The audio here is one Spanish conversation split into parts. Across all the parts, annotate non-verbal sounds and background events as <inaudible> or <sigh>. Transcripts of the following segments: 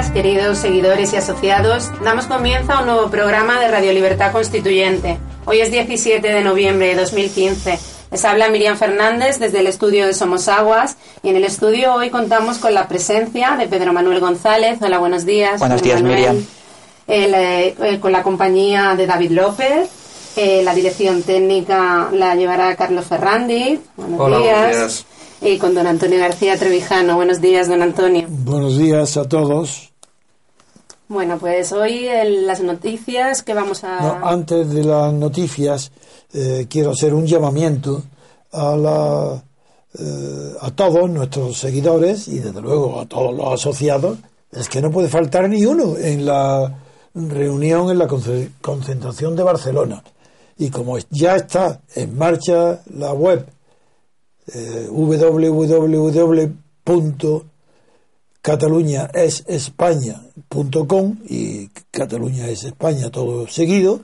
Días, queridos seguidores y asociados. Damos comienzo a un nuevo programa de Radio Libertad Constituyente. Hoy es 17 de noviembre de 2015. Les habla Miriam Fernández desde el estudio de Somos Aguas y en el estudio hoy contamos con la presencia de Pedro Manuel González. Hola, buenos días. Buenos días, Miriam. Eh, eh, con la compañía de David López. Eh, la dirección técnica la llevará Carlos Ferrandi. Buenos Hola, días. Buenos días y con don Antonio García Trevijano. Buenos días, don Antonio. Buenos días a todos. Bueno, pues hoy las noticias que vamos a... antes de las noticias, eh, quiero hacer un llamamiento a, la, eh, a todos nuestros seguidores y desde luego a todos los asociados. Es que no puede faltar ni uno en la reunión, en la concentración de Barcelona. Y como ya está en marcha la web eh, www.cataluñaesespaña.com y Cataluña es España todo seguido,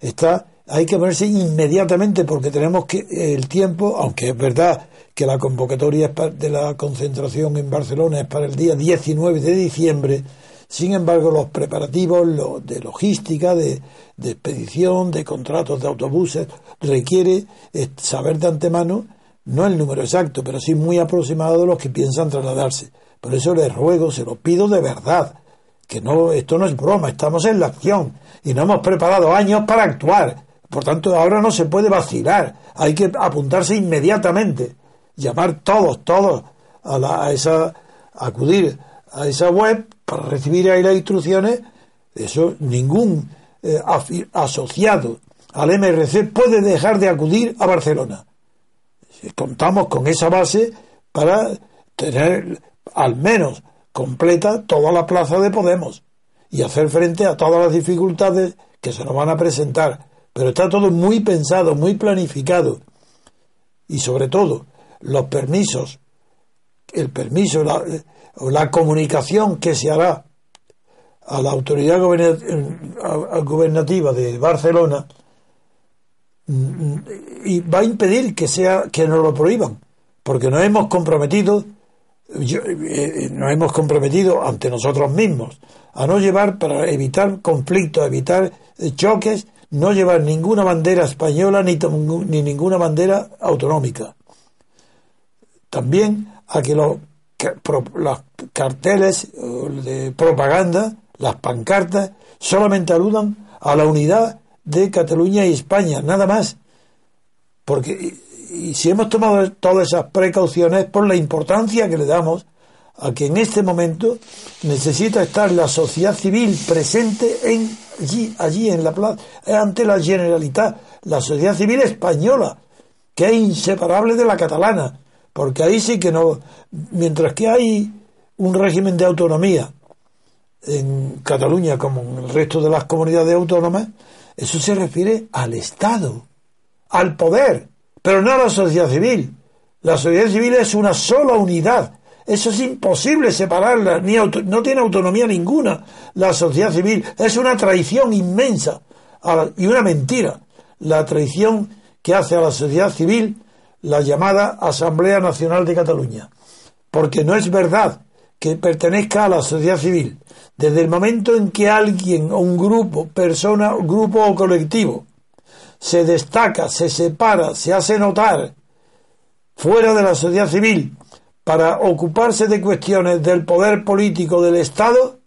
está, hay que ponerse inmediatamente porque tenemos que el tiempo, aunque es verdad que la convocatoria de la concentración en Barcelona es para el día 19 de diciembre, sin embargo, los preparativos de logística, de, de, expedición, de contratos de autobuses, requiere eh, saber de antemano no el número exacto, pero sí muy aproximado de los que piensan trasladarse. Por eso les ruego, se lo pido de verdad, que no, esto no es broma, estamos en la acción y no hemos preparado años para actuar. Por tanto, ahora no se puede vacilar, hay que apuntarse inmediatamente, llamar todos, todos a, la, a esa, acudir a esa web para recibir ahí las instrucciones. Eso ningún eh, asociado al MRC puede dejar de acudir a Barcelona contamos con esa base para tener al menos completa toda la plaza de Podemos y hacer frente a todas las dificultades que se nos van a presentar. Pero está todo muy pensado, muy planificado. Y sobre todo, los permisos, el permiso la, o la comunicación que se hará a la autoridad gobernativa de Barcelona y va a impedir que sea que nos lo prohíban porque nos hemos comprometido yo, eh, nos hemos comprometido ante nosotros mismos a no llevar para evitar conflictos evitar eh, choques no llevar ninguna bandera española ni, ni ninguna bandera autonómica también a que los, los carteles eh, de propaganda las pancartas solamente aludan a la unidad de Cataluña y España, nada más. Porque y si hemos tomado todas esas precauciones por la importancia que le damos a que en este momento necesita estar la sociedad civil presente en allí, allí en la plaza, ante la Generalitat, la sociedad civil española, que es inseparable de la catalana, porque ahí sí que no, mientras que hay un régimen de autonomía en Cataluña como en el resto de las comunidades autónomas, eso se refiere al Estado, al poder, pero no a la sociedad civil. La sociedad civil es una sola unidad. Eso es imposible separarla, ni no tiene autonomía ninguna. La sociedad civil es una traición inmensa y una mentira. La traición que hace a la sociedad civil la llamada Asamblea Nacional de Cataluña. Porque no es verdad que pertenezca a la sociedad civil. Desde el momento en que alguien o un grupo, persona, grupo o colectivo se destaca, se separa, se hace notar fuera de la sociedad civil para ocuparse de cuestiones del poder político del Estado,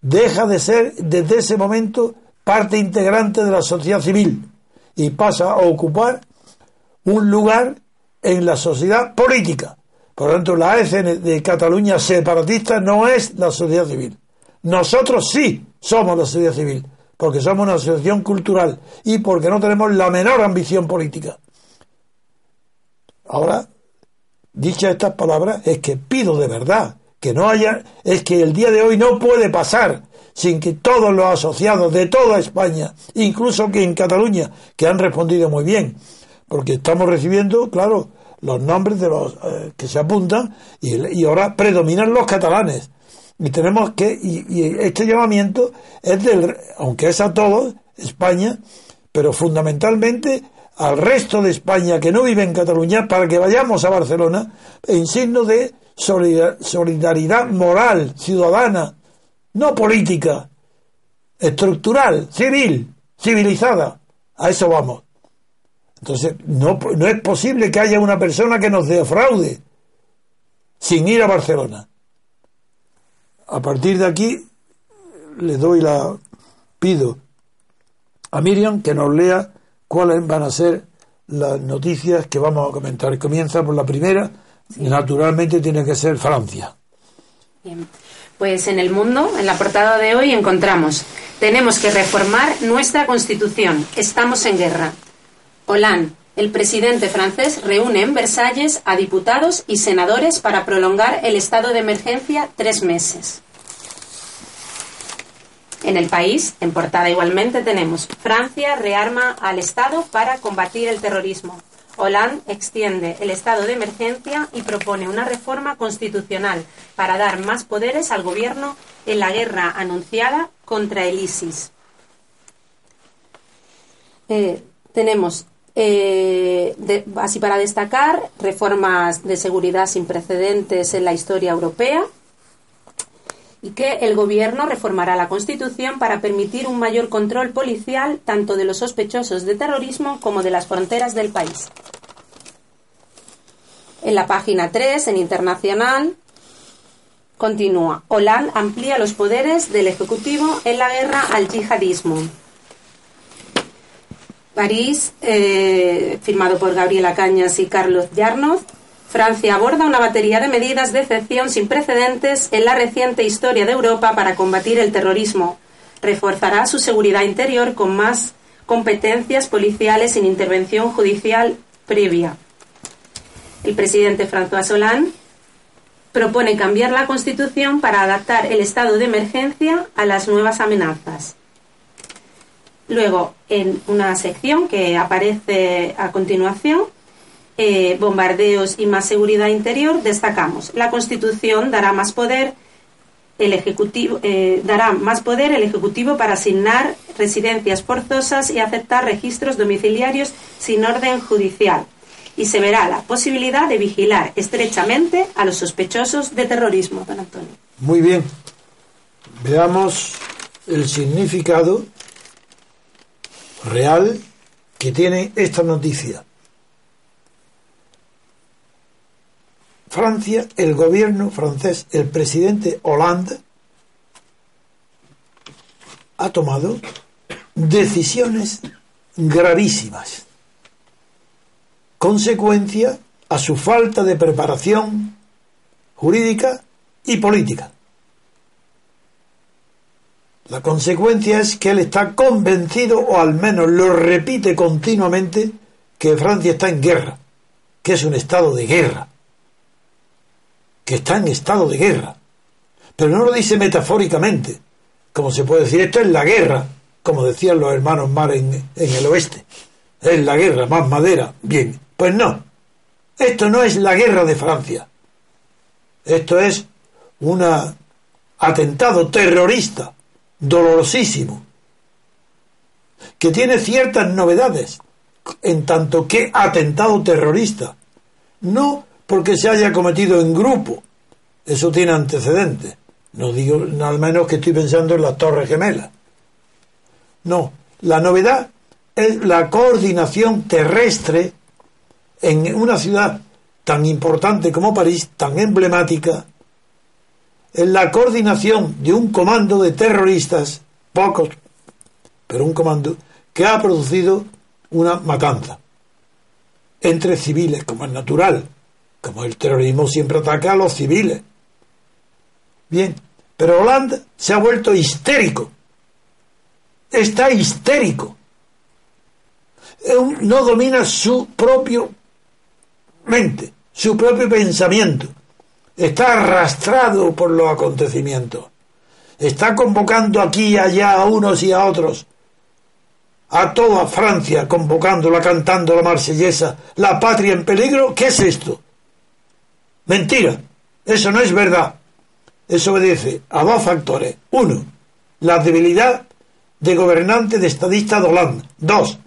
deja de ser desde ese momento parte integrante de la sociedad civil y pasa a ocupar un lugar en la sociedad política. Por lo tanto, la AFN de Cataluña separatista no es la sociedad civil. Nosotros sí somos la sociedad civil, porque somos una asociación cultural y porque no tenemos la menor ambición política. Ahora, dichas estas palabras, es que pido de verdad que no haya, es que el día de hoy no puede pasar sin que todos los asociados de toda España, incluso que en Cataluña, que han respondido muy bien, porque estamos recibiendo, claro, los nombres de los eh, que se apuntan y, ahora predominan los catalanes. Y tenemos que, y, este llamamiento es del, aunque es a todos, España, pero fundamentalmente al resto de España que no vive en Cataluña para que vayamos a Barcelona en signo de solidaridad moral, ciudadana, no política, estructural, civil, civilizada. A eso vamos. Entonces, no, no es posible que haya una persona que nos defraude sin ir a Barcelona. A partir de aquí, le doy la. pido a Miriam que nos lea cuáles van a ser las noticias que vamos a comentar. Comienza por la primera, naturalmente tiene que ser Francia. Bien. Pues en el mundo, en la portada de hoy, encontramos, tenemos que reformar nuestra constitución, estamos en guerra. Hollande, el presidente francés, reúne en Versalles a diputados y senadores para prolongar el estado de emergencia tres meses. En el país, en portada igualmente, tenemos Francia rearma al Estado para combatir el terrorismo. Hollande extiende el estado de emergencia y propone una reforma constitucional para dar más poderes al gobierno en la guerra anunciada contra el ISIS. Eh, tenemos, eh, así para destacar, reformas de seguridad sin precedentes en la historia europea y que el Gobierno reformará la Constitución para permitir un mayor control policial tanto de los sospechosos de terrorismo como de las fronteras del país. En la página 3, en Internacional, continúa. Hollande amplía los poderes del Ejecutivo en la guerra al yihadismo. París, eh, firmado por Gabriela Cañas y Carlos Yarnoz, Francia aborda una batería de medidas de excepción sin precedentes en la reciente historia de Europa para combatir el terrorismo. Reforzará su seguridad interior con más competencias policiales sin intervención judicial previa. El presidente François Hollande propone cambiar la Constitución para adaptar el estado de emergencia a las nuevas amenazas. Luego, en una sección que aparece a continuación, eh, bombardeos y más seguridad interior, destacamos la Constitución dará más poder el ejecutivo eh, dará más poder el ejecutivo para asignar residencias forzosas y aceptar registros domiciliarios sin orden judicial y se verá la posibilidad de vigilar estrechamente a los sospechosos de terrorismo, don Antonio. Muy bien. Veamos el significado real que tiene esta noticia. Francia, el gobierno francés, el presidente Hollande, ha tomado decisiones gravísimas, consecuencia a su falta de preparación jurídica y política. La consecuencia es que él está convencido, o al menos lo repite continuamente, que Francia está en guerra, que es un estado de guerra que está en estado de guerra. Pero no lo dice metafóricamente, como se puede decir, esto es la guerra, como decían los hermanos Mar en, en el oeste. Es la guerra, más madera. Bien, pues no. Esto no es la guerra de Francia. Esto es un atentado terrorista, dolorosísimo, que tiene ciertas novedades, en tanto que atentado terrorista. No porque se haya cometido en grupo. Eso tiene antecedentes. No digo nada menos que estoy pensando en las Torres Gemelas. No, la novedad es la coordinación terrestre en una ciudad tan importante como París, tan emblemática, en la coordinación de un comando de terroristas, pocos, pero un comando, que ha producido una matanza entre civiles, como es natural, como el terrorismo siempre ataca a los civiles. Bien, pero Holanda se ha vuelto histérico. Está histérico. No domina su propio mente, su propio pensamiento. Está arrastrado por los acontecimientos. Está convocando aquí y allá a unos y a otros. A toda Francia convocándola, cantando la marsellesa, la patria en peligro. ¿Qué es esto? Mentira. Eso no es verdad. Eso obedece a dos factores. Uno, la debilidad de gobernante de estadista de Dos,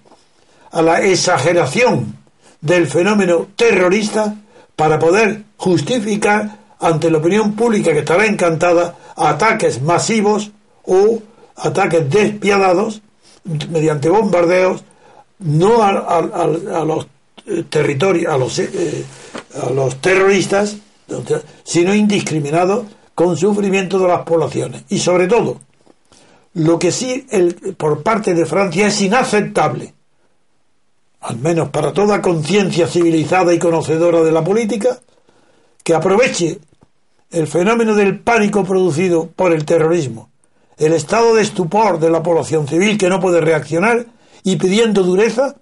a la exageración del fenómeno terrorista para poder justificar ante la opinión pública que estará encantada a ataques masivos o ataques despiadados mediante bombardeos no a, los territorios a los eh, a los terroristas sino indiscriminados con sufrimiento de las poblaciones. Y sobre todo lo que sí el, por parte de Francia es inaceptable al menos para toda conciencia civilizada y conocedora de la política que aproveche el fenómeno del pánico producido por el terrorismo, el estado de estupor de la población civil que no puede reaccionar y pidiendo dureza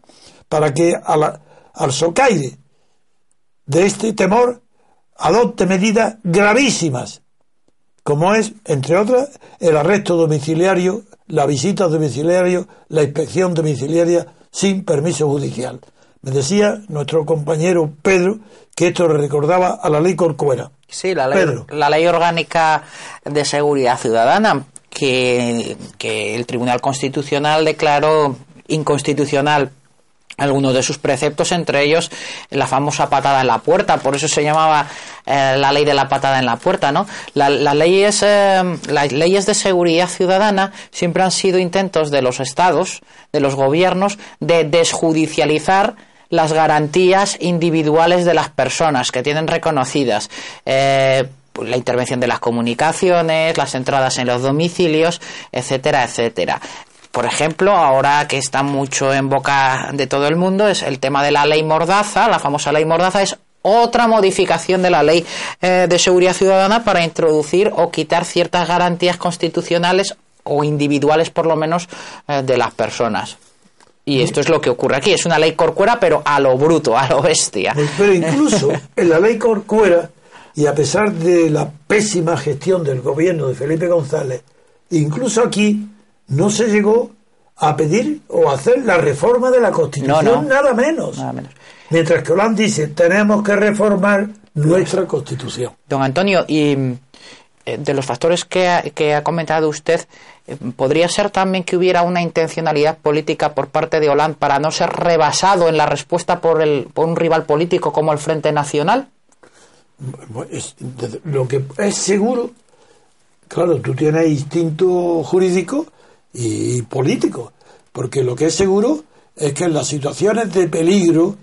para que al socaire de este temor adopte medidas gravísimas, como es, entre otras, el arresto domiciliario, la visita domiciliaria, la inspección domiciliaria sin permiso judicial. Me decía nuestro compañero Pedro que esto le recordaba a la ley Corcuera. Sí, la ley, la ley orgánica de seguridad ciudadana, que, que el Tribunal Constitucional declaró inconstitucional algunos de sus preceptos, entre ellos la famosa patada en la puerta, por eso se llamaba eh, la ley de la patada en la puerta, ¿no? las, leyes, eh, las leyes de seguridad ciudadana siempre han sido intentos de los estados, de los gobiernos, de desjudicializar las garantías individuales de las personas que tienen reconocidas. Eh, la intervención de las comunicaciones, las entradas en los domicilios, etcétera, etcétera. Por ejemplo, ahora que está mucho en boca de todo el mundo, es el tema de la ley Mordaza, la famosa ley Mordaza, es otra modificación de la ley eh, de seguridad ciudadana para introducir o quitar ciertas garantías constitucionales o individuales, por lo menos, eh, de las personas. Y esto es lo que ocurre aquí. Es una ley corcuera, pero a lo bruto, a lo bestia. Pero incluso <laughs> en la ley corcuera, y a pesar de la pésima gestión del gobierno de Felipe González, incluso aquí no se llegó a pedir o a hacer la reforma de la Constitución, Nada, menos. Mientras que Hollande dice, tenemos que reformar nuestra Constitución. Don Antonio, y eh, de los factores que ha, que ha comentado usted, eh, ¿podría ser también que hubiera una intencionalidad política por parte de Hollande para no ser rebasado en la respuesta por, el, por un rival político como el Frente Nacional? lo que es seguro, claro, tú tienes instinto jurídico y político, porque lo que es seguro es que en las situaciones de peligro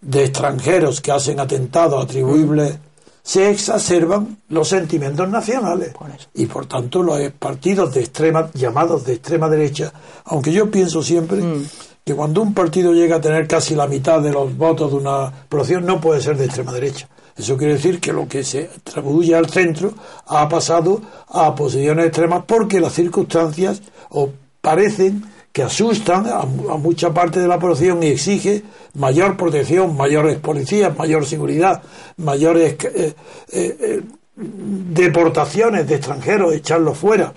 de extranjeros que hacen atentados atribuibles se exacerban los sentimientos nacionales. Y por tanto los partidos de extrema llamados de extrema derecha aunque yo pienso siempre mm. que cuando un partido llega a tener casi la mitad de los votos de una población no puede ser de extrema derecha eso quiere decir que lo que se atribuye al centro ha pasado a posiciones extremas porque las circunstancias o parecen que asustan a, mucha parte de la población y exige mayor protección, mayores policías, mayor seguridad, mayores eh, eh, eh, deportaciones de extranjeros, echarlos fuera.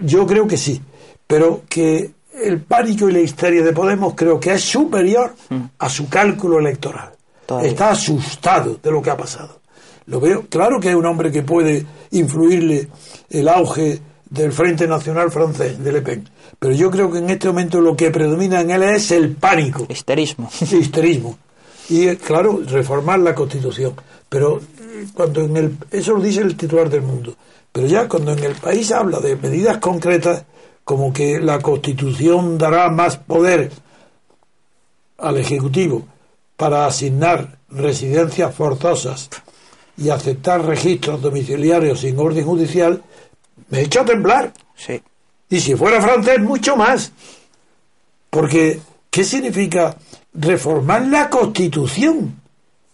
Yo creo que sí, pero que el pánico y la histeria de Podemos creo que es superior mm. a su cálculo electoral. Está asustado de lo que ha pasado. Lo veo, claro que es un hombre que puede influirle el auge del Frente Nacional francés, de Le Pen. Pero yo creo que en este momento lo que predomina en él es el pánico. Histerismo. Histerismo. Y claro, reformar la Constitución. Pero cuando en el. Eso lo dice el titular del mundo. Pero ya cuando en el país habla de medidas concretas, como que la Constitución dará más poder al Ejecutivo para asignar residencias forzosas y aceptar registros domiciliarios sin orden judicial, me he hecho a temblar. Sí. Y si fuera francés, mucho más. Porque, ¿qué significa reformar la Constitución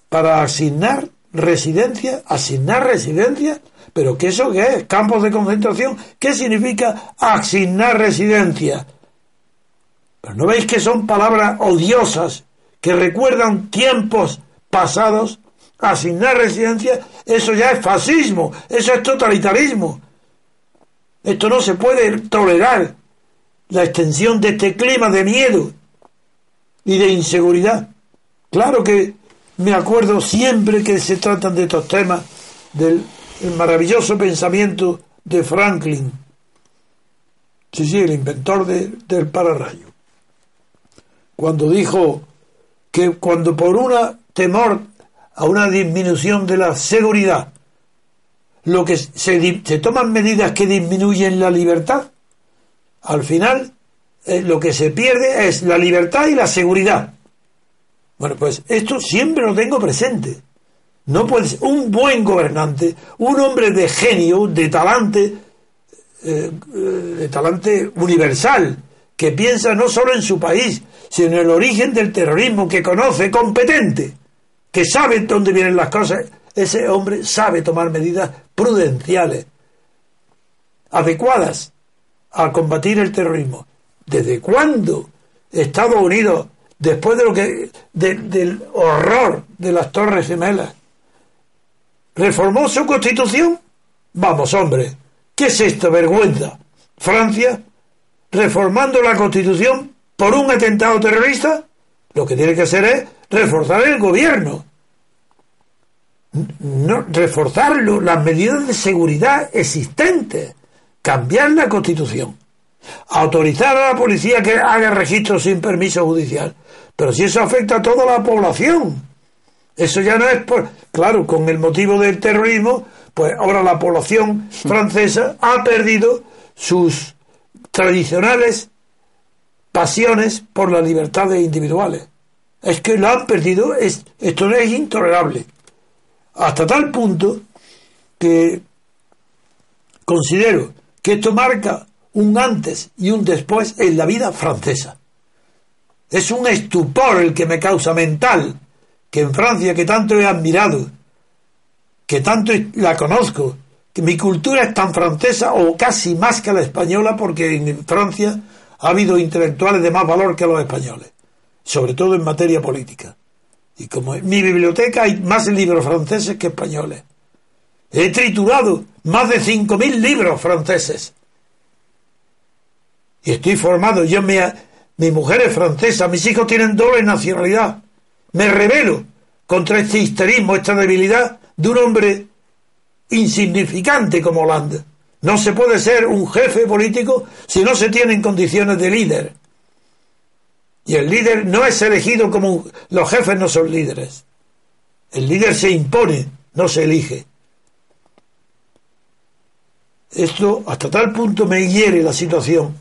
para asignar residencia, asignar residencia? ¿Pero qué eso qué es? ¿Campos de concentración? ¿Qué significa asignar residencia? Pero no veis que son palabras odiosas que recuerdan tiempos pasados. Asignar residencia, eso ya es fascismo, eso es totalitarismo. Esto no se puede tolerar, la extensión de este clima de miedo y de inseguridad. Claro que me acuerdo siempre que se tratan de estos temas del maravilloso pensamiento de Franklin, sí, sí, el inventor del pararrayo, cuando dijo que cuando por una temor a una disminución de la seguridad lo que se, toman medidas que disminuyen la libertad, al final eh, lo que se pierde es la libertad y la seguridad. Bueno, pues esto siempre lo tengo presente. No puede ser un buen gobernante, un hombre de genio, de talante, eh, eh, de talante universal, que piensa no solo en su país, sino el origen del terrorismo, que conoce, competente, que sabe dónde vienen las cosas. Ese hombre sabe tomar medidas prudenciales, adecuadas a combatir el terrorismo. ¿Desde cuándo Estados Unidos, después de lo que del horror de las Torres Gemelas, reformó su constitución? Vamos, hombre, ¿qué es esto, vergüenza? Francia, reformando la constitución por un atentado terrorista, lo que tiene que hacer es reforzar el gobierno. No, reforzarlo, las medidas de seguridad existentes, cambiar la constitución autorizar a la policía que haga registro sin permiso judicial. Pero si eso afecta a toda la población, eso ya no es por. Claro, con el motivo del terrorismo, pues ahora la población francesa ha perdido sus tradicionales pasiones por las libertades individuales. Es que lo han perdido, es, esto no es intolerable. Hasta tal punto que considero que esto marca un antes y un después en la vida francesa. Es un estupor el que me causa mental que en Francia, que tanto he admirado, que tanto la conozco, que mi cultura es tan francesa o casi más que la española, porque en Francia ha habido intelectuales de más valor que los españoles, sobre todo en materia política. Y como en mi biblioteca hay más libros franceses que españoles. He triturado más de 5.000 libros franceses y estoy formado. Yo me, mi mujer es francesa, mis hijos tienen doble nacionalidad. Me rebelo contra este histerismo, esta debilidad de un hombre insignificante como Hollande. No se puede ser un jefe político si no se tiene en condiciones de líder. Y el líder no es elegido como los jefes no son líderes. El líder se impone, no se elige. Esto hasta tal punto me hiere la situación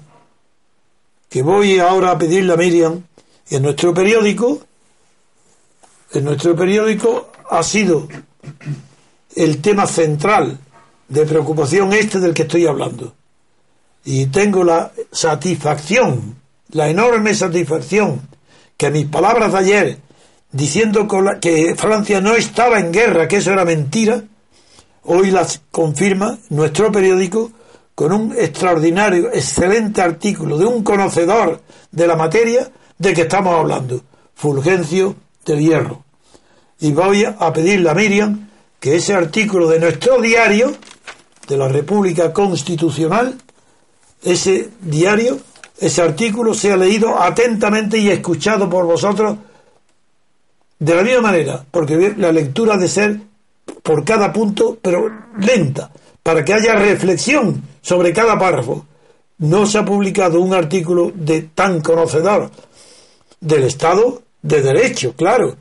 que voy ahora a pedirle a Miriam, en nuestro periódico, en nuestro periódico ha sido el tema central de preocupación este del que estoy hablando. Y tengo la satisfacción, la enorme satisfacción, que mis palabras de ayer, diciendo que Francia no estaba en guerra, que eso era mentira, hoy las confirma nuestro periódico con un extraordinario, excelente artículo de un conocedor de la materia de que estamos hablando, Fulgencio del Hierro. Y voy a pedirle a Miriam que ese artículo de nuestro diario, de la República Constitucional, ese diario, ese artículo sea leído atentamente y escuchado por vosotros de la misma manera, porque la lectura ha de ser por cada punto, pero lenta, para que haya reflexión sobre cada párrafo. No se ha publicado un artículo de tan conocedor del Estado de Derecho, claro.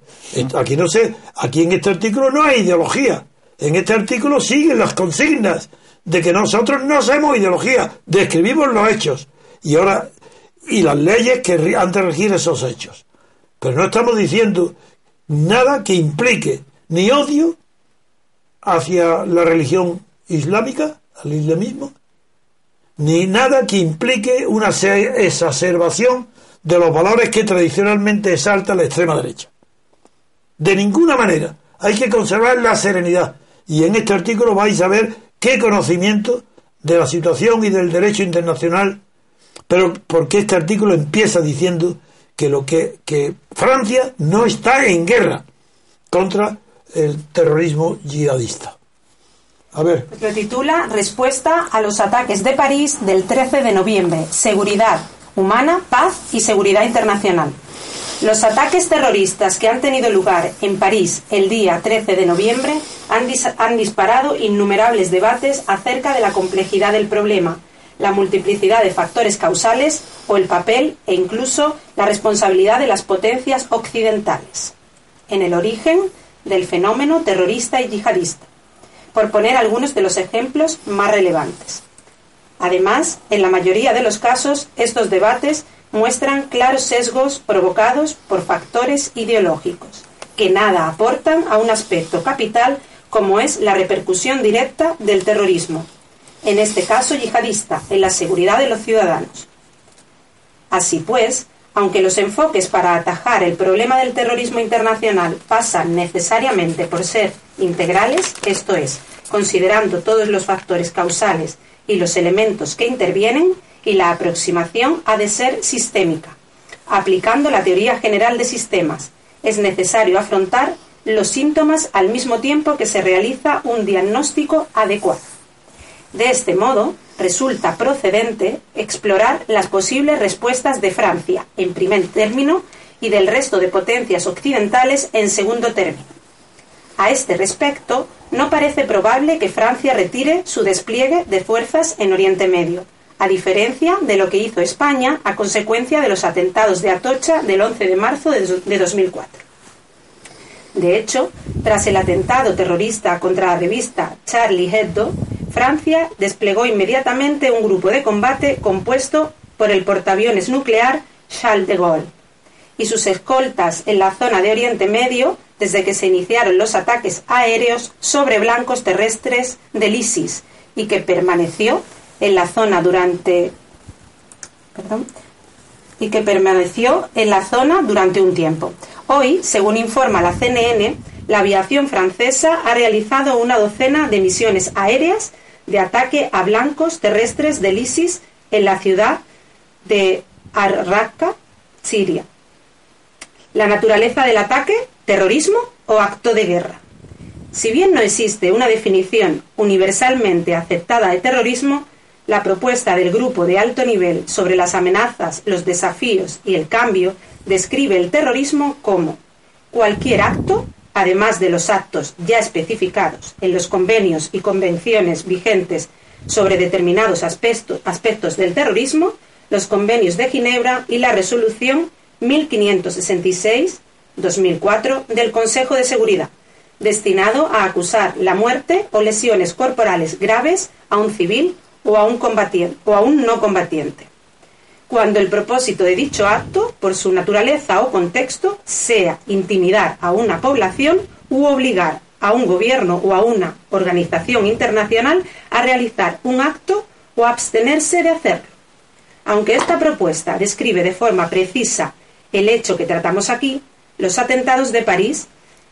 Aquí no sé, aquí en este artículo no hay ideología. En este artículo siguen las consignas de que nosotros no somos ideología, describimos los hechos y ahora y las leyes que han de regir esos hechos. Pero no estamos diciendo nada que implique ni odio hacia la religión islámica, al islamismo, ni nada que implique una exacerbación de los valores que tradicionalmente exalta la extrema derecha. De ninguna manera. Hay que conservar la serenidad. Y en este artículo vais a ver qué conocimiento de la situación y del derecho internacional, pero porque este artículo empieza diciendo que lo que, que Francia no está en guerra contra el terrorismo yihadista. A ver. Lo titula Respuesta a los ataques de París del 13 de noviembre. Seguridad humana, paz y seguridad internacional. Los ataques terroristas que han tenido lugar en París el día 13 de noviembre han, disparado innumerables debates acerca de la complejidad del problema, la multiplicidad de factores causales o el papel e incluso la responsabilidad de las potencias occidentales en el origen del fenómeno terrorista y yihadista. por poner algunos de los ejemplos más relevantes. Además, en la mayoría de los casos, estos debates muestran claros sesgos provocados por factores ideológicos, que nada aportan a un aspecto capital como es la repercusión directa del terrorismo, en este caso yihadista, en la seguridad de los ciudadanos. Así pues, aunque los enfoques para atajar el problema del terrorismo internacional pasan necesariamente por ser integrales, esto es, considerando todos los factores causales y los elementos que intervienen, y la aproximación ha de ser sistémica. Aplicando la teoría general de sistemas, es necesario afrontar los síntomas al mismo tiempo que se realiza un diagnóstico adecuado. De este modo, resulta procedente explorar las posibles respuestas de Francia, en primer término, y del resto de potencias occidentales en segundo término. A este respecto, no parece probable que Francia retire su despliegue de fuerzas en Oriente Medio, a diferencia de lo que hizo España a consecuencia de los atentados de Atocha del 11 de marzo de 2004. De hecho, tras el atentado terrorista contra la revista Charlie Hebdo, Francia desplegó inmediatamente un grupo de combate compuesto por el portaaviones nuclear Charles de Gaulle y sus escoltas en la zona de Oriente Medio desde que se iniciaron los ataques aéreos sobre blancos terrestres del ISIS y que permaneció en la zona durante y que permaneció en la zona durante un tiempo. Hoy, según informa la CNN, la aviación francesa ha realizado una docena de misiones aéreas de ataque a blancos terrestres del ISIS en la ciudad de Al-Raqqa, Siria. La naturaleza del ataque, terrorismo o acto de guerra. Si bien no existe una definición universalmente aceptada de terrorismo, la propuesta del grupo de alto nivel sobre las amenazas, los desafíos y el cambio describe el terrorismo como cualquier acto además de los actos ya especificados en los convenios y convenciones vigentes sobre determinados aspectos, del terrorismo, los convenios de Ginebra y la resolución 1566-2004 del Consejo de Seguridad, destinado a acusar la muerte o lesiones corporales graves a un civil o a un, combatiente, o a un no combatiente cuando el propósito de dicho acto, por su naturaleza o contexto, sea intimidar a una población u obligar a un gobierno o a una organización internacional a realizar un acto o abstenerse de hacerlo. Aunque esta propuesta describe de forma precisa el hecho que tratamos aquí, los atentados de París,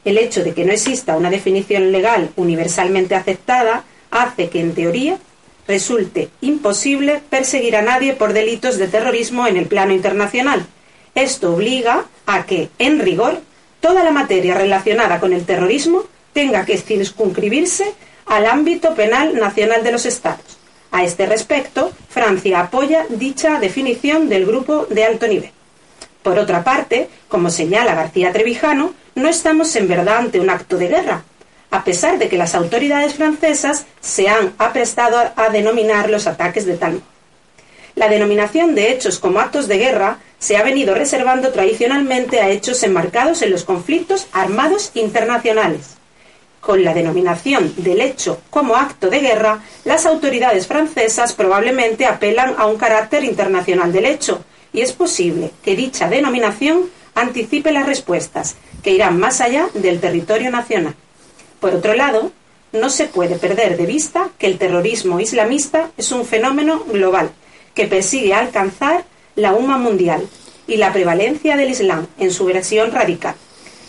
el hecho de que no exista una definición legal universalmente aceptada, hace que, en teoría, resulte imposible perseguir a nadie por delitos de terrorismo en el plano internacional. Esto obliga a que, en rigor, toda la materia relacionada con el terrorismo tenga que circunscribirse al ámbito penal nacional de los Estados. A este respecto, Francia apoya dicha definición del grupo de alto nivel. Por otra parte, como señala García Trevijano, no estamos en verdad ante un acto de guerra, a pesar de que las autoridades francesas se han aprestado a denominar los ataques de tal. La denominación de hechos como actos de guerra se ha venido reservando tradicionalmente a hechos enmarcados en los conflictos armados internacionales. Con la denominación del hecho como acto de guerra, las autoridades francesas probablemente apelan a un carácter internacional del hecho, y es posible que dicha denominación anticipe las respuestas, que irán más allá del territorio nacional. Por otro lado, no se puede perder de vista que el terrorismo islamista es un fenómeno global que persigue alcanzar la UMA mundial y la prevalencia del Islam en su versión radical.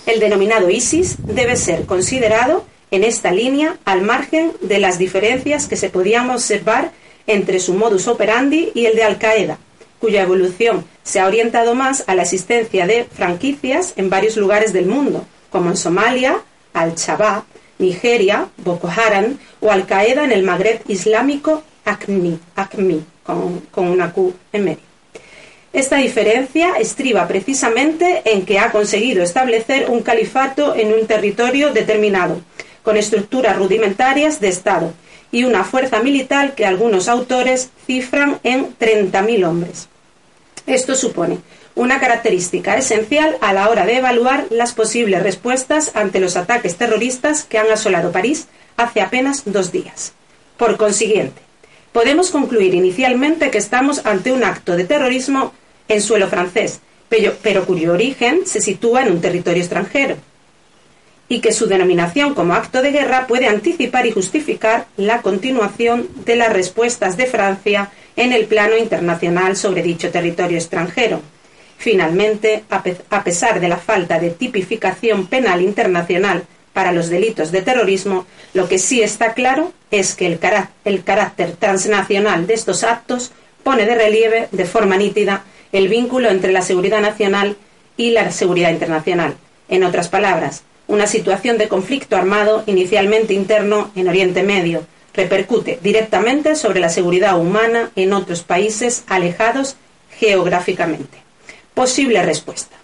El denominado ISIS debe ser considerado en esta línea al margen de las diferencias que se podían observar entre su modus operandi y el de Al-Qaeda, cuya evolución se ha orientado más a la existencia de franquicias en varios lugares del mundo, como en Somalia, Al-Shabaab, Nigeria, Boko Haram o Al Qaeda en el Magreb islámico ACMI, con, con una Q en medio. Esta diferencia estriba precisamente en que ha conseguido establecer un califato en un territorio determinado, con estructuras rudimentarias de Estado y una fuerza militar que algunos autores cifran en 30.000 hombres. Esto supone una característica esencial a la hora de evaluar las posibles respuestas ante los ataques terroristas que han asolado París hace apenas dos días. Por consiguiente, podemos concluir inicialmente que estamos ante un acto de terrorismo en suelo francés, pero, cuyo origen se sitúa en un territorio extranjero, y que su denominación como acto de guerra puede anticipar y justificar la continuación de las respuestas de Francia en el plano internacional sobre dicho territorio extranjero. Finalmente, a pesar de la falta de tipificación penal internacional para los delitos de terrorismo, lo que sí está claro es que el, carácter transnacional de estos actos pone de relieve de forma nítida el vínculo entre la seguridad nacional y la seguridad internacional. En otras palabras, una situación de conflicto armado inicialmente interno en Oriente Medio repercute directamente sobre la seguridad humana en otros países alejados geográficamente. Posible respuesta.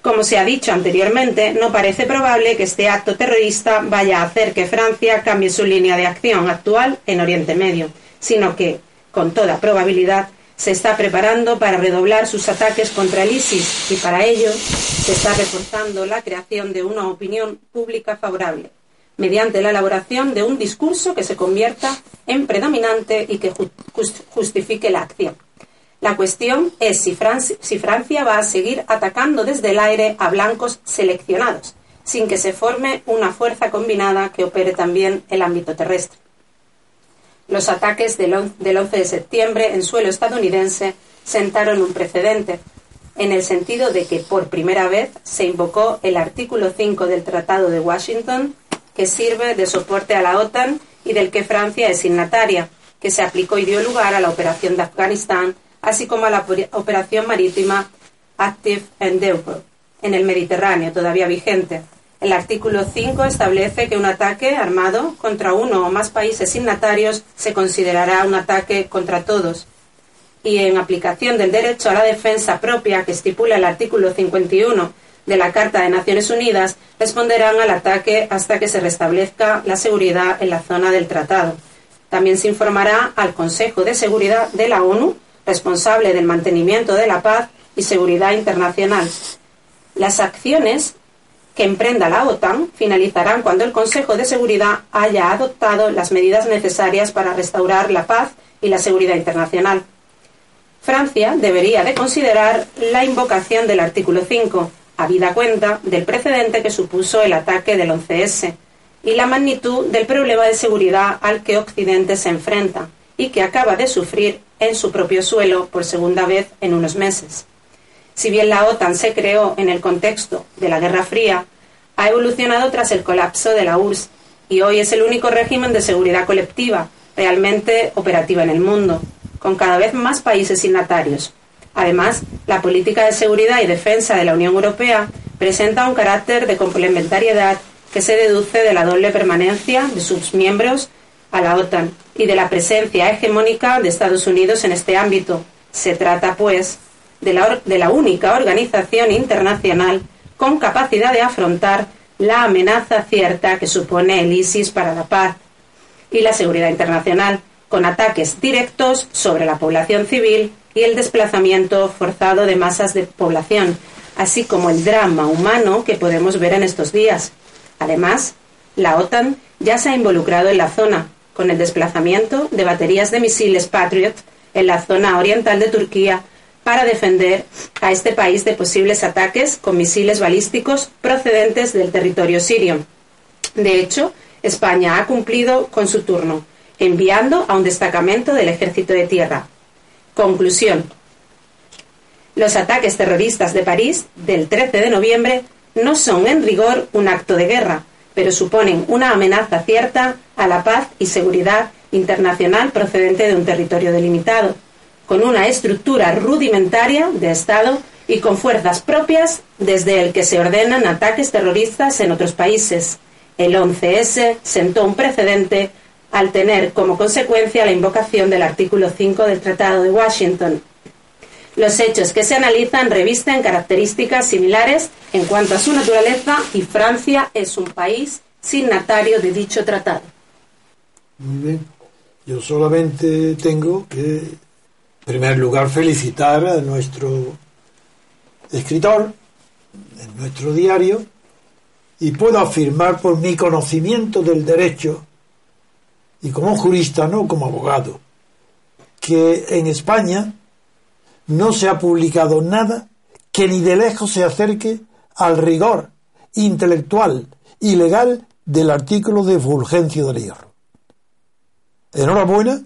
Como se ha dicho anteriormente, no parece probable que este acto terrorista vaya a hacer que Francia cambie su línea de acción actual en Oriente Medio, sino que, con toda probabilidad, se está preparando para redoblar sus ataques contra el ISIS y para ello se está reforzando la creación de una opinión pública favorable, mediante la elaboración de un discurso que se convierta en predominante y que justifique la acción. La cuestión es si Francia, va a seguir atacando desde el aire a blancos seleccionados, sin que se forme una fuerza combinada que opere también el ámbito terrestre. Los ataques del 11 de septiembre en suelo estadounidense sentaron un precedente, en el sentido de que por primera vez se invocó el artículo 5 del Tratado de Washington, que sirve de soporte a la OTAN y del que Francia es signataria, que se aplicó y dio lugar a la operación de Afganistán así como a la operación marítima Active Endeavour en el Mediterráneo, todavía vigente. El artículo 5 establece que un ataque armado contra uno o más países signatarios se considerará un ataque contra todos. Y en aplicación del derecho a la defensa propia que estipula el artículo 51 de la Carta de Naciones Unidas, responderán al ataque hasta que se restablezca la seguridad en la zona del tratado. También se informará al Consejo de Seguridad de la ONU responsable del mantenimiento de la paz y seguridad internacional. Las acciones que emprenda la OTAN finalizarán cuando el Consejo de Seguridad haya adoptado las medidas necesarias para restaurar la paz y la seguridad internacional. Francia debería de considerar la invocación del artículo 5, habida cuenta del precedente que supuso el ataque del 11S y la magnitud del problema de seguridad al que Occidente se enfrenta y que acaba de sufrir en su propio suelo por segunda vez en unos meses. Si bien la OTAN se creó en el contexto de la Guerra Fría, ha evolucionado tras el colapso de la URSS y hoy es el único régimen de seguridad colectiva realmente operativa en el mundo, con cada vez más países signatarios. Además, la política de seguridad y defensa de la Unión Europea presenta un carácter de complementariedad que se deduce de la doble permanencia de sus miembros a la OTAN y de la presencia hegemónica de Estados Unidos en este ámbito. Se trata, pues, de la, de la única organización internacional con capacidad de afrontar la amenaza cierta que supone el ISIS para la paz y la seguridad internacional, con ataques directos sobre la población civil y el desplazamiento forzado de masas de población, así como el drama humano que podemos ver en estos días. Además, la OTAN ya se ha involucrado en la zona, con el desplazamiento de baterías de misiles Patriot en la zona oriental de Turquía para defender a este país de posibles ataques con misiles balísticos procedentes del territorio sirio. De hecho, España ha cumplido con su turno, enviando a un destacamento del ejército de tierra. Conclusión. Los ataques terroristas de París del 13 de noviembre no son en rigor un acto de guerra, pero suponen una amenaza cierta a la paz y seguridad internacional procedente de un territorio delimitado, con una estructura rudimentaria de Estado y con fuerzas propias desde el que se ordenan ataques terroristas en otros países. El 11S sentó un precedente al tener como consecuencia la invocación del artículo 5 del Tratado de Washington, los hechos que se analizan revisten características similares en cuanto a su naturaleza y Francia es un país signatario de dicho tratado. Muy bien. Yo solamente tengo que, en primer lugar, felicitar a nuestro escritor en nuestro diario y puedo afirmar por mi conocimiento del derecho y como jurista, no como abogado, que en España no se ha publicado nada que ni de lejos se acerque al rigor intelectual y legal del artículo de Fulgencio del Hierro. Enhorabuena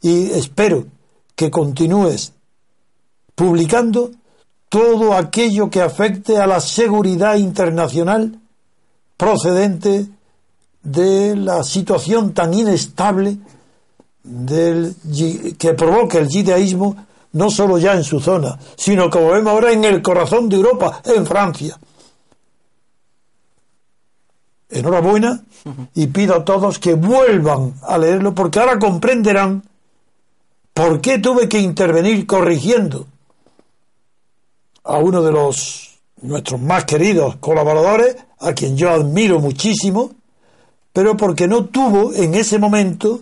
y espero que continúes publicando todo aquello que afecte a la seguridad internacional procedente de la situación tan inestable que provoca el judaísmo no solo ya en su zona, sino como vemos ahora en el corazón de Europa, en Francia. Enhorabuena y pido a todos que vuelvan a leerlo porque ahora comprenderán por qué tuve que intervenir corrigiendo a uno de los nuestros más queridos colaboradores, a quien yo admiro muchísimo, pero porque no tuvo en ese momento,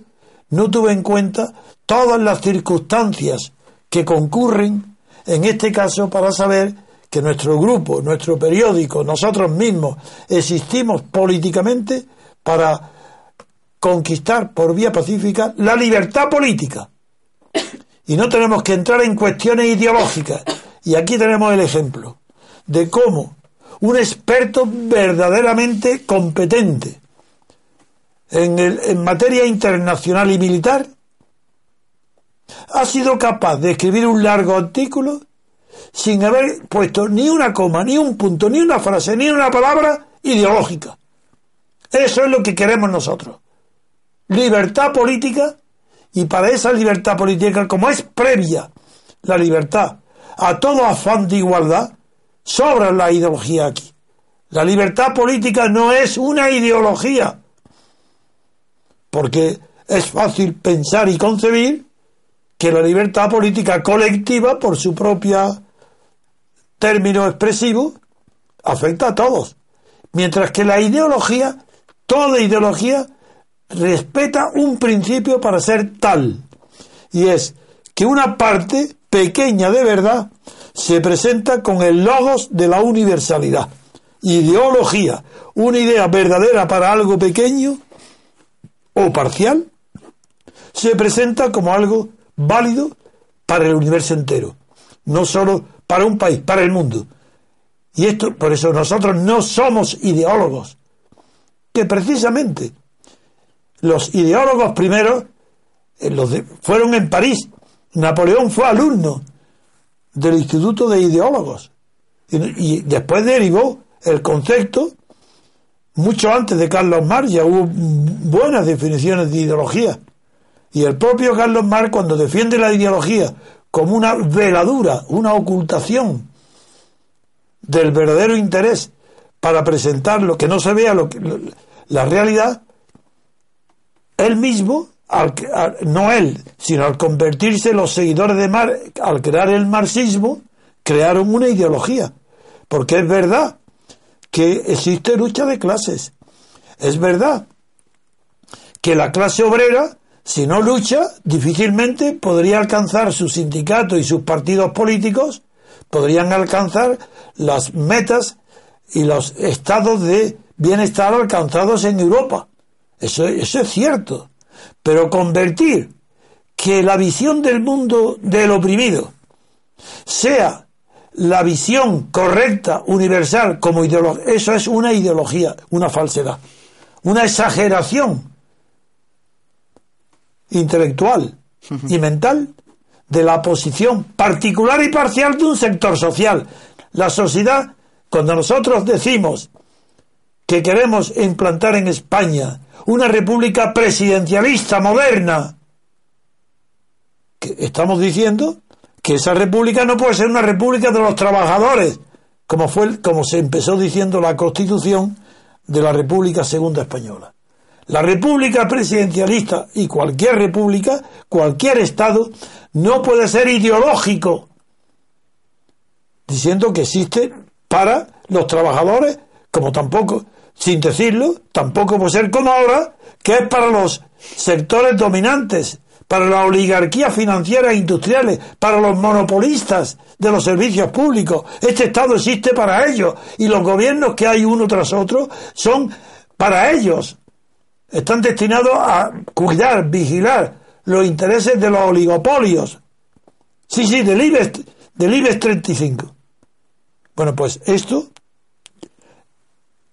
no tuvo en cuenta todas las circunstancias que concurren en este caso para saber que nuestro grupo, nuestro periódico, nosotros mismos existimos políticamente para conquistar por vía pacífica la libertad política. Y no tenemos que entrar en cuestiones ideológicas. Y aquí tenemos el ejemplo de cómo un experto verdaderamente competente en, el, en materia internacional y militar ha sido capaz de escribir un largo artículo sin haber puesto ni una coma, ni un punto, ni una frase, ni una palabra ideológica. Eso es lo que queremos nosotros. Libertad política y para esa libertad política, como es previa la libertad a todo afán de igualdad, sobra la ideología aquí. La libertad política no es una ideología, porque es fácil pensar y concebir que la libertad política colectiva, por su propia término expresivo, afecta a todos. Mientras que la ideología, toda ideología, respeta un principio para ser tal. Y es que una parte pequeña de verdad se presenta con el logos de la universalidad. Ideología, una idea verdadera para algo pequeño o parcial, se presenta como algo válido para el universo entero, no solo para un país, para el mundo. Y esto, por eso nosotros no somos ideólogos, que precisamente los ideólogos primeros eh, los fueron en París. Napoleón fue alumno del Instituto de Ideólogos y, después derivó el concepto mucho antes de Carlos Marx ya hubo buenas definiciones de ideología y el propio Carlos Marx, cuando defiende la ideología como una veladura, una ocultación del verdadero interés para presentar lo que no se vea lo que, la realidad, él mismo, al, no él, sino al convertirse los seguidores de Marx, al crear el marxismo, crearon una ideología. Porque es verdad que existe lucha de clases. Es verdad que la clase obrera si no lucha, difícilmente podría alcanzar su sindicato y sus partidos políticos, podrían alcanzar las metas y los estados de bienestar alcanzados en Europa. Eso, eso es cierto. Pero convertir que la visión del mundo del oprimido sea la visión correcta, universal, como ideología, eso es una ideología, una falsedad, una exageración intelectual y mental de la posición particular y parcial de un sector social. La sociedad, cuando nosotros decimos que queremos implantar en España una república presidencialista moderna, que estamos diciendo que esa república no puede ser una república de los trabajadores, como fue como se empezó diciendo la Constitución de la República Segunda Española. La república presidencialista y cualquier república, cualquier Estado, no puede ser ideológico, diciendo que existe para los trabajadores, como tampoco, sin decirlo, tampoco puede ser como ahora, que es para los sectores dominantes, para la oligarquía financiera e industriales, para los monopolistas de los servicios públicos. Este Estado existe para ellos y los gobiernos que hay uno tras otro son para ellos están destinados a cuidar, vigilar los intereses de los oligopolios. Sí, sí, del IBEX, del IBEX 35. Bueno, pues esto,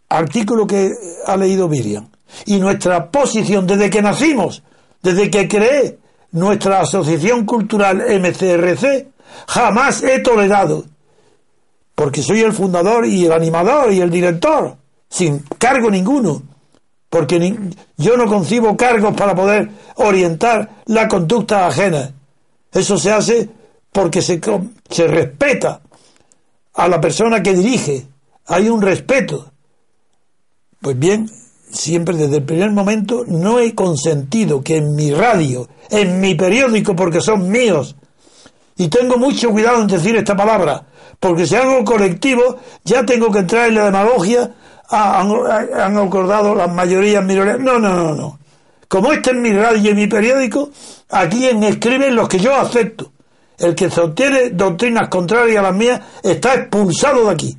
artículo que ha leído Miriam, y nuestra posición desde que nacimos, desde que creé nuestra asociación cultural MCRC, jamás he tolerado, porque soy el fundador y el animador y el director, sin cargo ninguno, porque yo no concibo cargos para poder orientar la conducta ajena. Eso se hace porque se, se respeta a la persona que dirige, hay un respeto. Pues bien, siempre desde el primer momento no he consentido que en mi radio, en mi periódico, porque son míos, y tengo mucho cuidado en decir esta palabra, porque si hago colectivo ya tengo que entrar en la demagogia, ah, han, acordado las mayorías minorías. No, no, no, no. Como este es mi radio y mi periódico, aquí en escriben los que yo acepto. El que sostiene doctrinas contrarias a las mías está expulsado de aquí.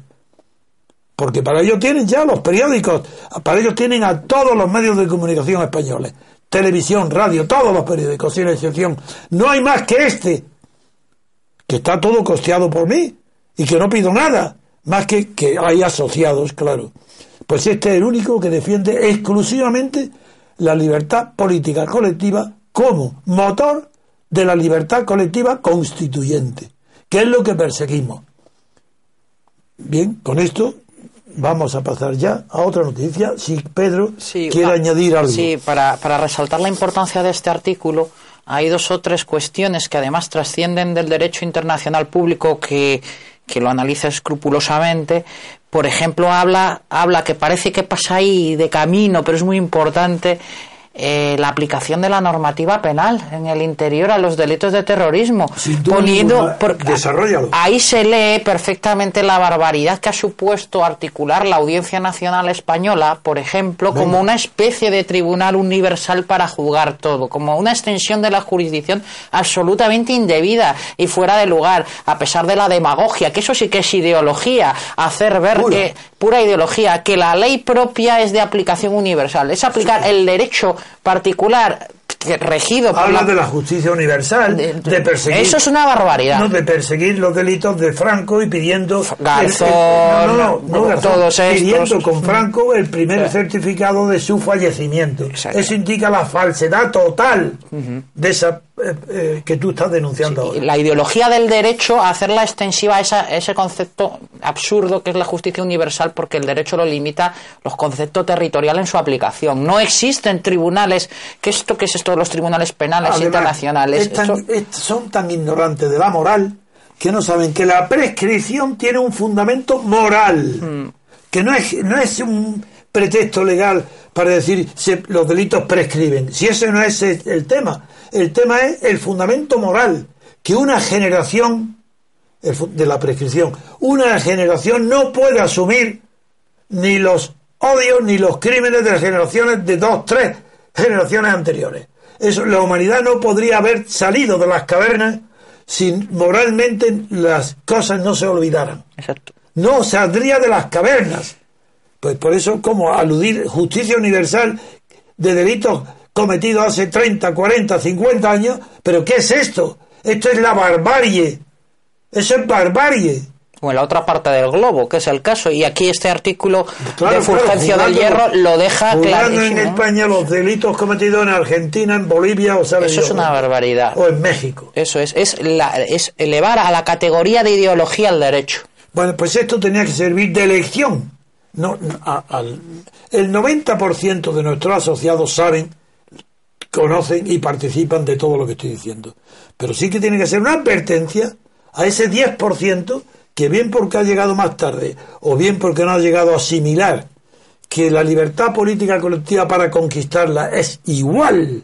Porque para ellos tienen ya los periódicos, para ellos tienen a todos los medios de comunicación españoles. Televisión, radio, todos los periódicos, sin excepción. No hay más que este, que está todo costeado por mí y que no pido nada, más que que hay asociados, claro. Pues este es el único que defiende exclusivamente la libertad política colectiva como motor de la libertad colectiva constituyente, que es lo que perseguimos. Bien, con esto vamos a pasar ya a otra noticia. Si Pedro quiere ah, añadir algo. Sí, para, para resaltar la importancia de este artículo, hay dos o tres cuestiones que además trascienden del derecho internacional público que, que lo analiza escrupulosamente. Por ejemplo, habla, habla que parece que pasa ahí de camino, pero es muy importante eh, la aplicación de la normativa penal en el interior a los delitos de terrorismo. poniendo ahí se lee perfectamente la barbaridad que ha supuesto articular la Audiencia Nacional Española, por ejemplo, como una especie de tribunal universal para juzgar todo, como una extensión de la jurisdicción absolutamente indebida y fuera de lugar, a pesar de la demagogia, que eso sí que es ideología, hacer ver que pura ideología, que la ley propia es de aplicación universal, es aplicar el derecho particular regido por habla de la justicia universal de, perseguir eso es una barbaridad. No de perseguir los delitos de Franco y pidiendo Garzón, no, no, todos pidiendo con Franco el primer certificado de su fallecimiento. Eso indica la falsedad total de esa eh, que tú estás denunciando La ideología del derecho a hacerla extensiva a ese concepto absurdo que es la justicia universal porque el derecho lo limita los conceptos territoriales en su aplicación. No existen tribunales, que esto que es esto de los tribunales penales internacionales? son tan ignorantes de la moral que no saben que la prescripción tiene un fundamento moral, hmm. que no es, no es un pretexto legal para decir si los delitos prescriben. Si ese no es el tema, el tema es el fundamento moral, que una generación de la prescripción, una generación no puede asumir ni los odios ni los crímenes de las generaciones de dos, tres generaciones anteriores. Eso, la humanidad no podría haber salido de las cavernas si moralmente las cosas no se olvidaran. No saldría de las cavernas. Pues por eso, como aludir justicia universal de delitos cometido hace 30, 40, 50 años, pero ¿qué es esto? Esto es la barbarie. Eso es barbarie. O en la otra parte del globo, que es el caso. Y aquí este artículo de Fulgencio del Hierro lo deja claro. en España los delitos cometidos en Argentina, en Bolivia o Eso es una barbaridad. O en México. Eso es. Es, la, es elevar a la categoría de ideología el derecho. Bueno, pues esto tenía que servir de elección. No, el 90% de nuestros asociados saben conocen y participan de todo lo que estoy diciendo. Pero sí que tiene que ser una advertencia a ese 10% que bien porque ha llegado más tarde o bien porque no ha llegado a asimilar que la libertad política colectiva para conquistarla es igual,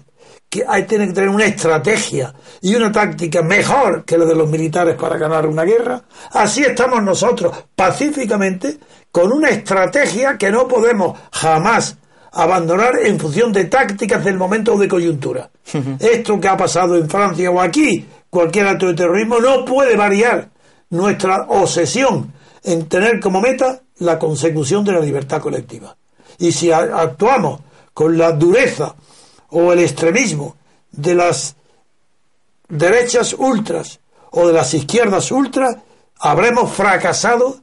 que hay tiene que tener una estrategia y una táctica mejor que la de los militares para ganar una guerra, así estamos nosotros pacíficamente con una estrategia que no podemos jamás abandonar en función de tácticas del momento o de coyuntura. Esto que ha pasado en Francia o aquí, cualquier acto de terrorismo, no puede variar nuestra obsesión en tener como meta la consecución de la libertad colectiva. Y si actuamos con la dureza o el extremismo de las derechas ultras o de las izquierdas ultras, habremos fracasado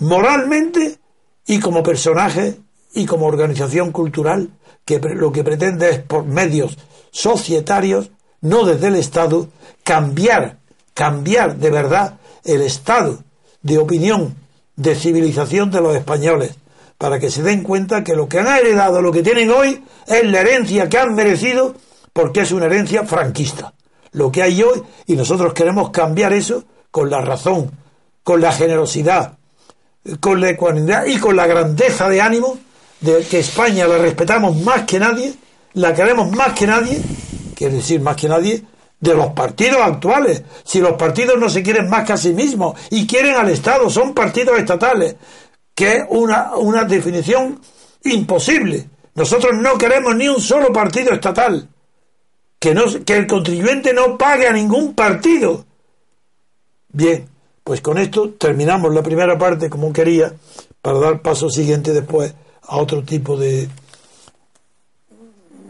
moralmente y como personaje y como organización cultural que lo que pretende es por medios societarios, no desde el Estado, cambiar, cambiar de verdad el estado de opinión, de civilización de los españoles, para que se den cuenta que lo que han heredado, lo que tienen hoy, es la herencia que han merecido, porque es una herencia franquista. Lo que hay hoy, y nosotros queremos cambiar eso con la razón, con la generosidad, con la ecuanimidad y con la grandeza de ánimo de que España la respetamos más que nadie, la queremos más que nadie, quiere decir más que nadie, de los partidos actuales. Si los partidos no se quieren más que a sí mismos y quieren al Estado, son partidos estatales, que es una, una definición imposible. Nosotros no queremos ni un solo partido estatal. Que, no, que el contribuyente no pague a ningún partido. Bien, pues con esto terminamos la primera parte como quería, para dar paso siguiente después a otro tipo de,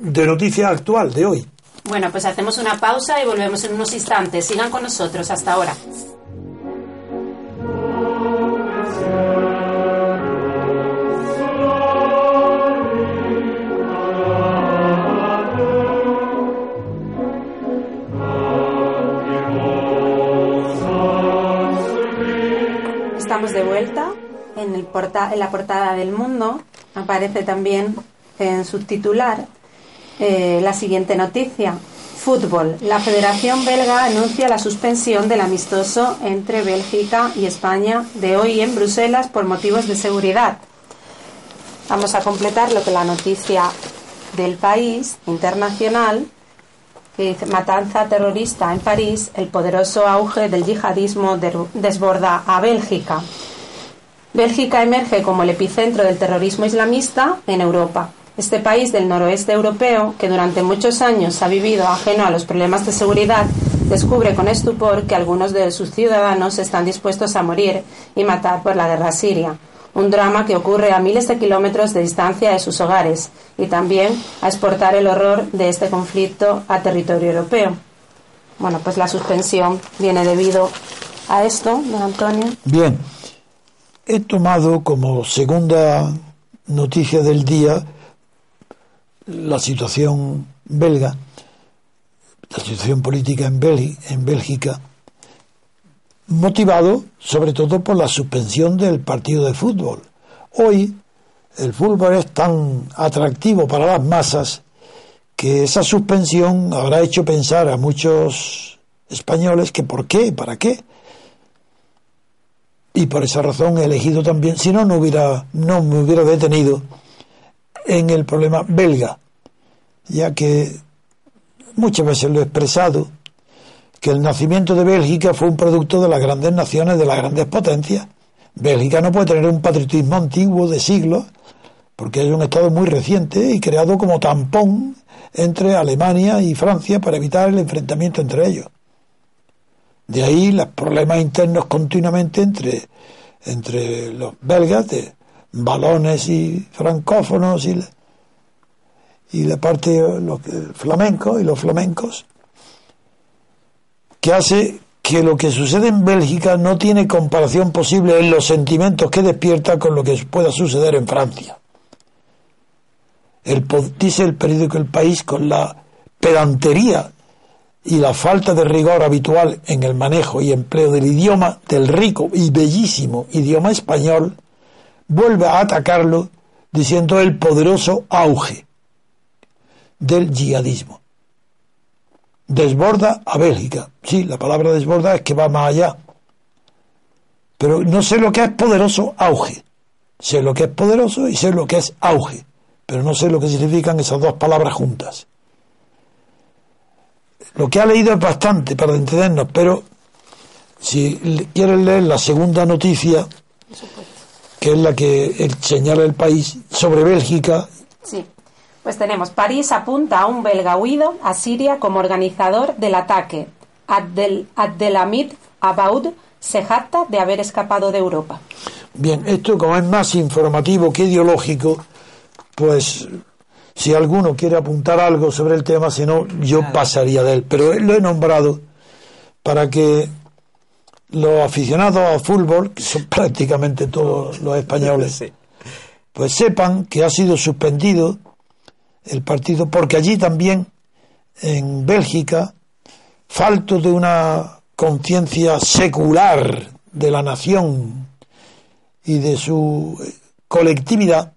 de noticia actual de hoy. Bueno, pues hacemos una pausa y volvemos en unos instantes. Sigan con nosotros hasta ahora. Estamos de vuelta en, el en la portada del mundo. Aparece también en subtitular eh, la siguiente noticia. Fútbol. La Federación Belga anuncia la suspensión del amistoso entre Bélgica y España de hoy en Bruselas por motivos de seguridad. Vamos a completar lo que la noticia del país internacional que dice matanza terrorista en París, el poderoso auge del yihadismo desborda a Bélgica. Bélgica emerge como el epicentro del terrorismo islamista en Europa. Este país del noroeste europeo, que durante muchos años ha vivido ajeno a los problemas de seguridad, descubre con estupor que algunos de sus ciudadanos están dispuestos a morir y matar por la guerra siria, un drama que ocurre a miles de kilómetros de distancia de sus hogares y también a exportar el horror de este conflicto a territorio europeo. Bueno, pues la suspensión viene debido a esto, don Antonio. Bien, he tomado como segunda noticia del día la situación belga, la situación política en, Bélgica, motivado sobre todo por la suspensión del partido de fútbol. Hoy el fútbol es tan atractivo para las masas que esa suspensión habrá hecho pensar a muchos españoles que por qué, para qué. Y por esa razón he elegido también, si no, no hubiera, no me hubiera detenido en el problema belga, ya que muchas veces lo he expresado, que el nacimiento de Bélgica fue un producto de las grandes naciones, de las grandes potencias. Bélgica no puede tener un patriotismo antiguo de siglos, porque es un Estado muy reciente y creado como tampón entre Alemania y Francia para evitar el enfrentamiento entre ellos. De ahí los problemas internos continuamente entre, entre los belgas de, balones y francófonos y, la parte los flamenco y los flamencos, que hace que lo que sucede en Bélgica no tiene comparación posible en los sentimientos que despierta con lo que pueda suceder en Francia. El, dice el periódico El País con la pedantería y la falta de rigor habitual en el manejo y empleo del idioma, del rico y bellísimo idioma español, vuelve a atacarlo diciendo el poderoso auge del yihadismo. Desborda a Bélgica. Sí, la palabra desborda es que va más allá. Pero no sé lo que es poderoso auge. Sé lo que es poderoso y sé lo que es auge. Pero no sé lo que significan esas dos palabras juntas. Lo que ha leído es bastante para entendernos, pero si quieren leer la segunda noticia, que es la que señala el país sobre Bélgica. Sí. Pues tenemos, París apunta a un belga huido a Siria como organizador del ataque. Abdel, Abdelhamid Abaud se jacta de haber escapado de Europa. Bien, esto como es más informativo que ideológico, pues si alguno quiere apuntar algo sobre el tema, si no, yo pasaría de él. Pero lo he nombrado para que los aficionados a fútbol, que son <laughs> prácticamente todos los españoles, pues sepan que ha sido suspendido el partido, porque allí también, en Bélgica, falto de una conciencia secular de la nación y de su colectividad,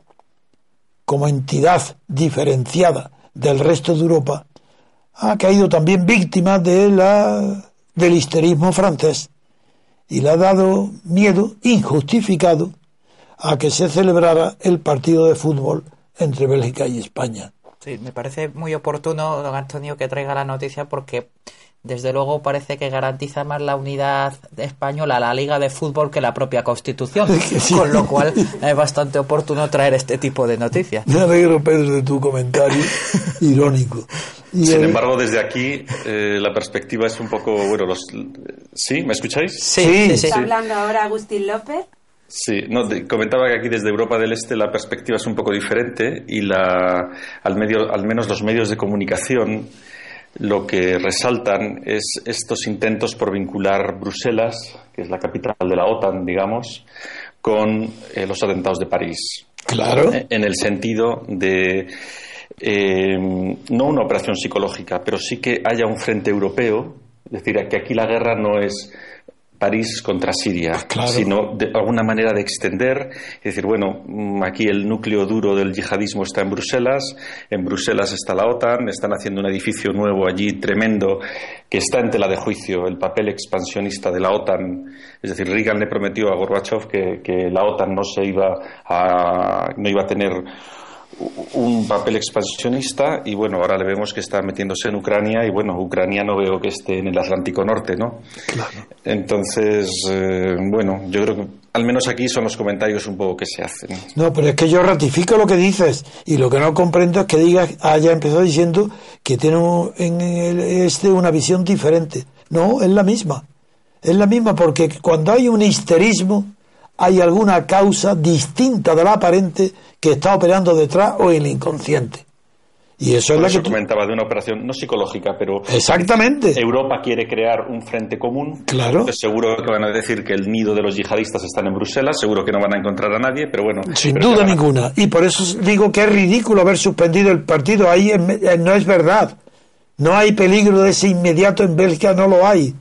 como entidad diferenciada del resto de Europa, ha caído también víctima de la, del histerismo francés y le ha dado miedo injustificado a que se celebrara el partido de fútbol entre Bélgica y España. Sí, me parece muy oportuno, don Antonio, que traiga la noticia porque desde luego parece que garantiza más la unidad española, la Liga de Fútbol, que la propia Constitución. <laughs> Con lo cual es bastante oportuno traer este tipo de noticias. Me alegro, Pedro, de tu comentario <laughs> irónico. Sin embargo, desde aquí eh, la perspectiva es un poco, bueno, los... ¿Sí? ¿Me escucháis? Sí, sí, sí. ¿Está hablando ahora Agustín López? Sí, no, comentaba que aquí desde Europa del Este la perspectiva es un poco diferente y la, al, medio, al menos los medios de comunicación lo que resaltan es estos intentos por vincular Bruselas, que es la capital de la OTAN, digamos, con eh, los atentados de París. Claro. Eh, en el sentido de eh, no una operación psicológica, pero sí que haya un frente europeo, es decir, que aquí la guerra no es París contra Siria, ah, sino de alguna manera de extender, es decir, bueno, mm, aquí el núcleo duro del yihadismo está en Bruselas, en Bruselas está la OTAN, están haciendo un edificio nuevo allí tremendo que está en tela de juicio el papel expansionista de la OTAN, es decir, Reagan le prometió a Gorbachev que, que la OTAN no se iba a, no iba a tener un papel expansionista y bueno, ahora le vemos que está metiéndose en Ucrania y bueno, Ucrania no veo que esté en el Atlántico Norte, ¿no? Claro. Entonces, eh, bueno, yo creo que al menos aquí son los comentarios un poco que se hacen. No, pero es que yo ratifico lo que dices y lo que no comprendo es que digas, haya empezado diciendo que tiene en el este una visión diferente. No, es la misma. Es la misma porque cuando hay un histerismo hay alguna causa distinta de la aparente que está operando detrás o en el inconsciente. Y eso es lo que comentaba de una operación no psicológica, pero exactamente. Europa quiere crear un frente común. Claro. seguro que van a decir que el nido de los yihadistas están en Bruselas, seguro que no van a encontrar a nadie, pero bueno. Sin duda ninguna. Y por eso digo que es ridículo haber suspendido el partido. Ahí eh, no es verdad. No hay peligro de ese inmediato en Bélgica, no lo hay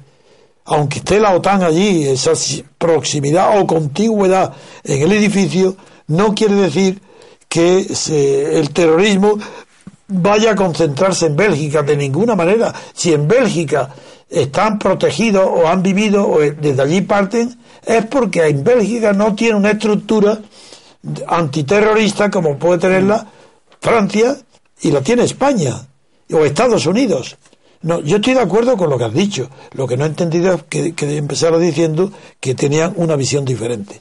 aunque esté la OTAN allí, esa proximidad o contigüedad en el edificio, no quiere decir que el terrorismo vaya a concentrarse en Bélgica de ninguna manera. Si en Bélgica están protegidos o han vivido o desde allí parten, es porque en Bélgica no tiene una estructura antiterrorista como puede tenerla Francia y la tiene España o Estados Unidos. No, yo estoy de acuerdo con lo que has dicho. Lo que no he entendido es que, que empezara diciendo que tenían una visión diferente.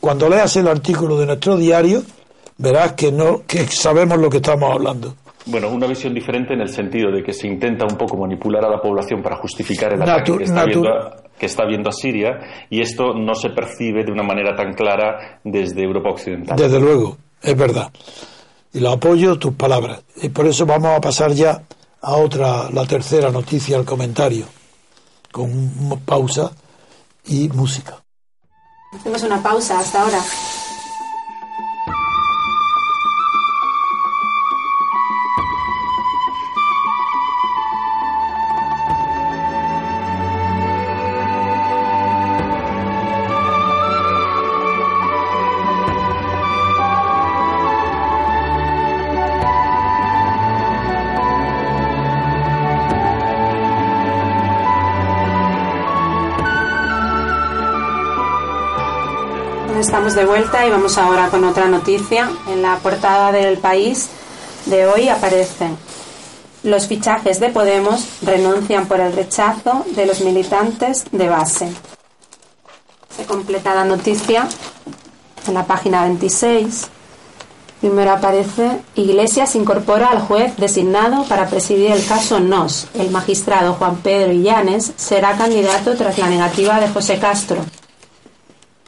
Cuando leas el artículo de nuestro diario, verás que no que sabemos lo que estamos hablando. Bueno, una visión diferente en el sentido de que se intenta un poco manipular a la población para justificar el ataque que, está viendo a, que está viendo a Siria y esto no se percibe de una manera tan clara desde Europa Occidental. Desde luego, es verdad. Y lo apoyo tus palabras. Y por eso vamos a pasar ya a otra, la tercera noticia al comentario, con pausa y música. Hacemos una pausa hasta ahora. Vuelta y vamos ahora con otra noticia. En la portada del país de hoy aparecen los fichajes de Podemos renuncian por el rechazo de los militantes de base. Se completa la noticia en la página 26. Primero aparece Iglesias incorpora al juez designado para presidir el caso NOS. El magistrado Juan Pedro Illanes será candidato tras la negativa de José Castro.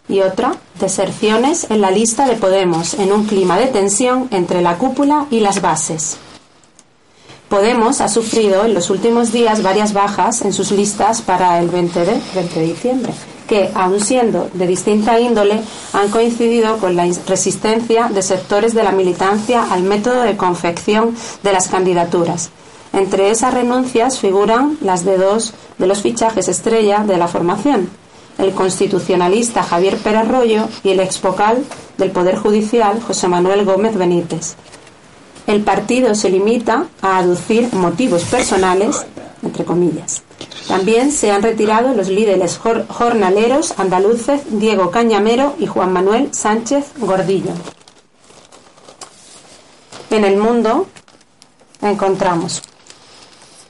Y otra, deserciones en la lista de Podemos en un clima de tensión entre la cúpula y las bases. Podemos ha sufrido en los últimos días varias bajas en sus listas para el 20 de, 20 de diciembre, que, aun siendo de distinta índole, han coincidido con la resistencia de sectores de la militancia al método de confección de las candidaturas. Entre esas renuncias figuran las de dos de los fichajes estrella de la formación, el constitucionalista Javier Pérez y el expocal del Poder Judicial José Manuel Gómez Benítez. El partido se limita a aducir motivos personales, entre comillas. También se han retirado los líderes jornaleros andaluces Diego Cañamero y Juan Manuel Sánchez Gordillo. En el mundo encontramos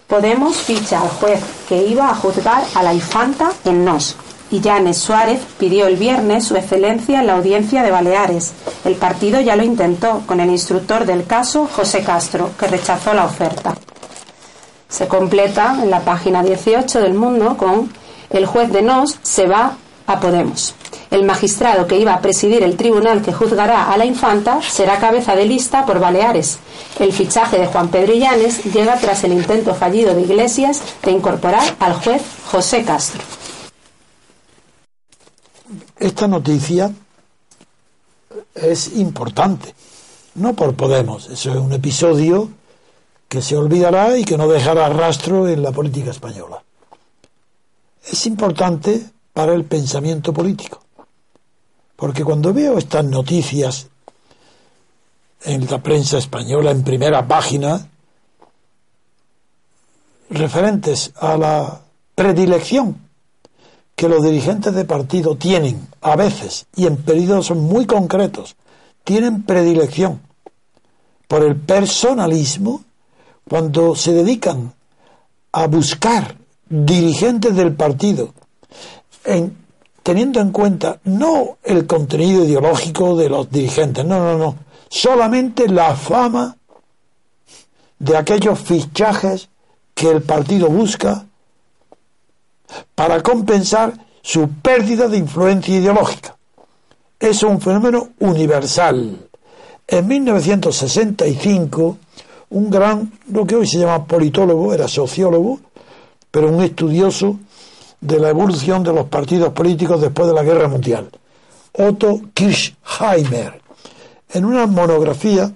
Podemos ficha al juez que iba a juzgar a la infanta en Nos. Y Llanes Suárez pidió el viernes su excelencia en la audiencia de Baleares. El partido ya lo intentó con el instructor del caso, José Castro, que rechazó la oferta. Se completa en la página 18 del Mundo con el juez de Nos se va a Podemos. El magistrado que iba a presidir el tribunal que juzgará a la infanta será cabeza de lista por Baleares. El fichaje de Juan Pedrillanes llega tras el intento fallido de Iglesias de incorporar al juez José Castro. Esta noticia es importante, no por Podemos, eso es un episodio que se olvidará y que no dejará rastro en la política española. Es importante para el pensamiento político. Porque cuando veo estas noticias en la prensa española en primera página, referentes a la predilección que los dirigentes de partido tienen a veces y en periodos muy concretos, tienen predilección por el personalismo cuando se dedican a buscar dirigentes del partido teniendo en cuenta no el contenido ideológico de los dirigentes, no, no, no, solamente la fama de aquellos fichajes que el partido busca para compensar su pérdida de influencia ideológica. Es un fenómeno universal. En 1965, un gran, lo que hoy se llama politólogo, era sociólogo, pero un estudioso de la evolución de los partidos políticos después de la Guerra Mundial. Otto Kirchheimer, en una monografía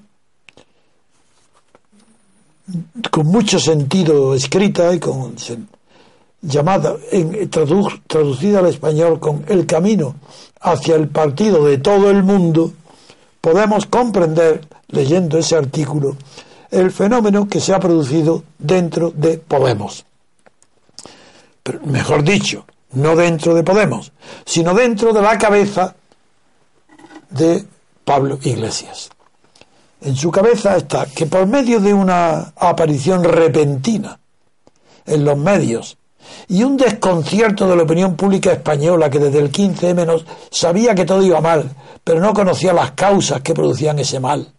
con mucho sentido escrita y con llamada en, traducida al español con El camino hacia el partido de todo el mundo, podemos comprender, leyendo ese artículo, el fenómeno que se ha producido dentro de Podemos mejor dicho, no dentro de Podemos, sino dentro de la cabeza de Pablo Iglesias. En su cabeza está que por medio de una aparición repentina en los medios y un desconcierto de la opinión pública española que desde el 15M sabía que todo iba mal, pero no conocía las causas que producían ese mal.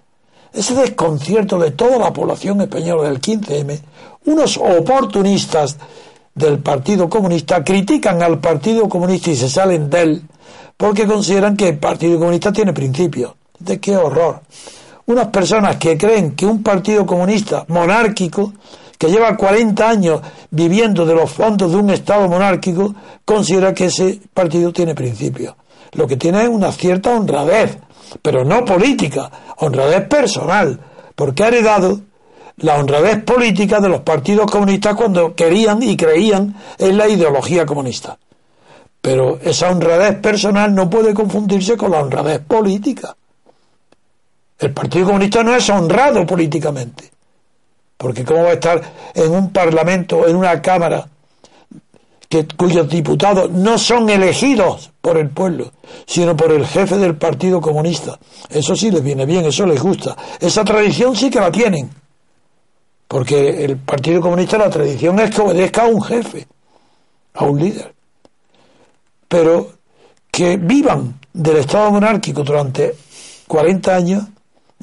Ese desconcierto de toda la población española del 15M, unos oportunistas del Partido Comunista critican al Partido Comunista y se salen de él porque consideran que el Partido Comunista tiene principios. ¿De qué horror? Unas personas que creen que un Partido Comunista monárquico, que lleva 40 años viviendo de los fondos de un Estado monárquico, considera que ese partido tiene principios. Lo que tiene es una cierta honradez, pero no política, honradez personal, porque ha heredado la honradez política de los partidos comunistas cuando querían y creían en la ideología comunista. Pero esa honradez personal no puede confundirse con la honradez política. El Partido Comunista no es honrado políticamente. Porque ¿cómo va a estar en un parlamento, en una Cámara, que, cuyos diputados no son elegidos por el pueblo, sino por el jefe del Partido Comunista? Eso sí les viene bien, eso les gusta. Esa tradición sí que la tienen porque el Partido Comunista, la tradición es que obedezca a un jefe, a un líder. Pero que vivan del Estado monárquico durante 40 años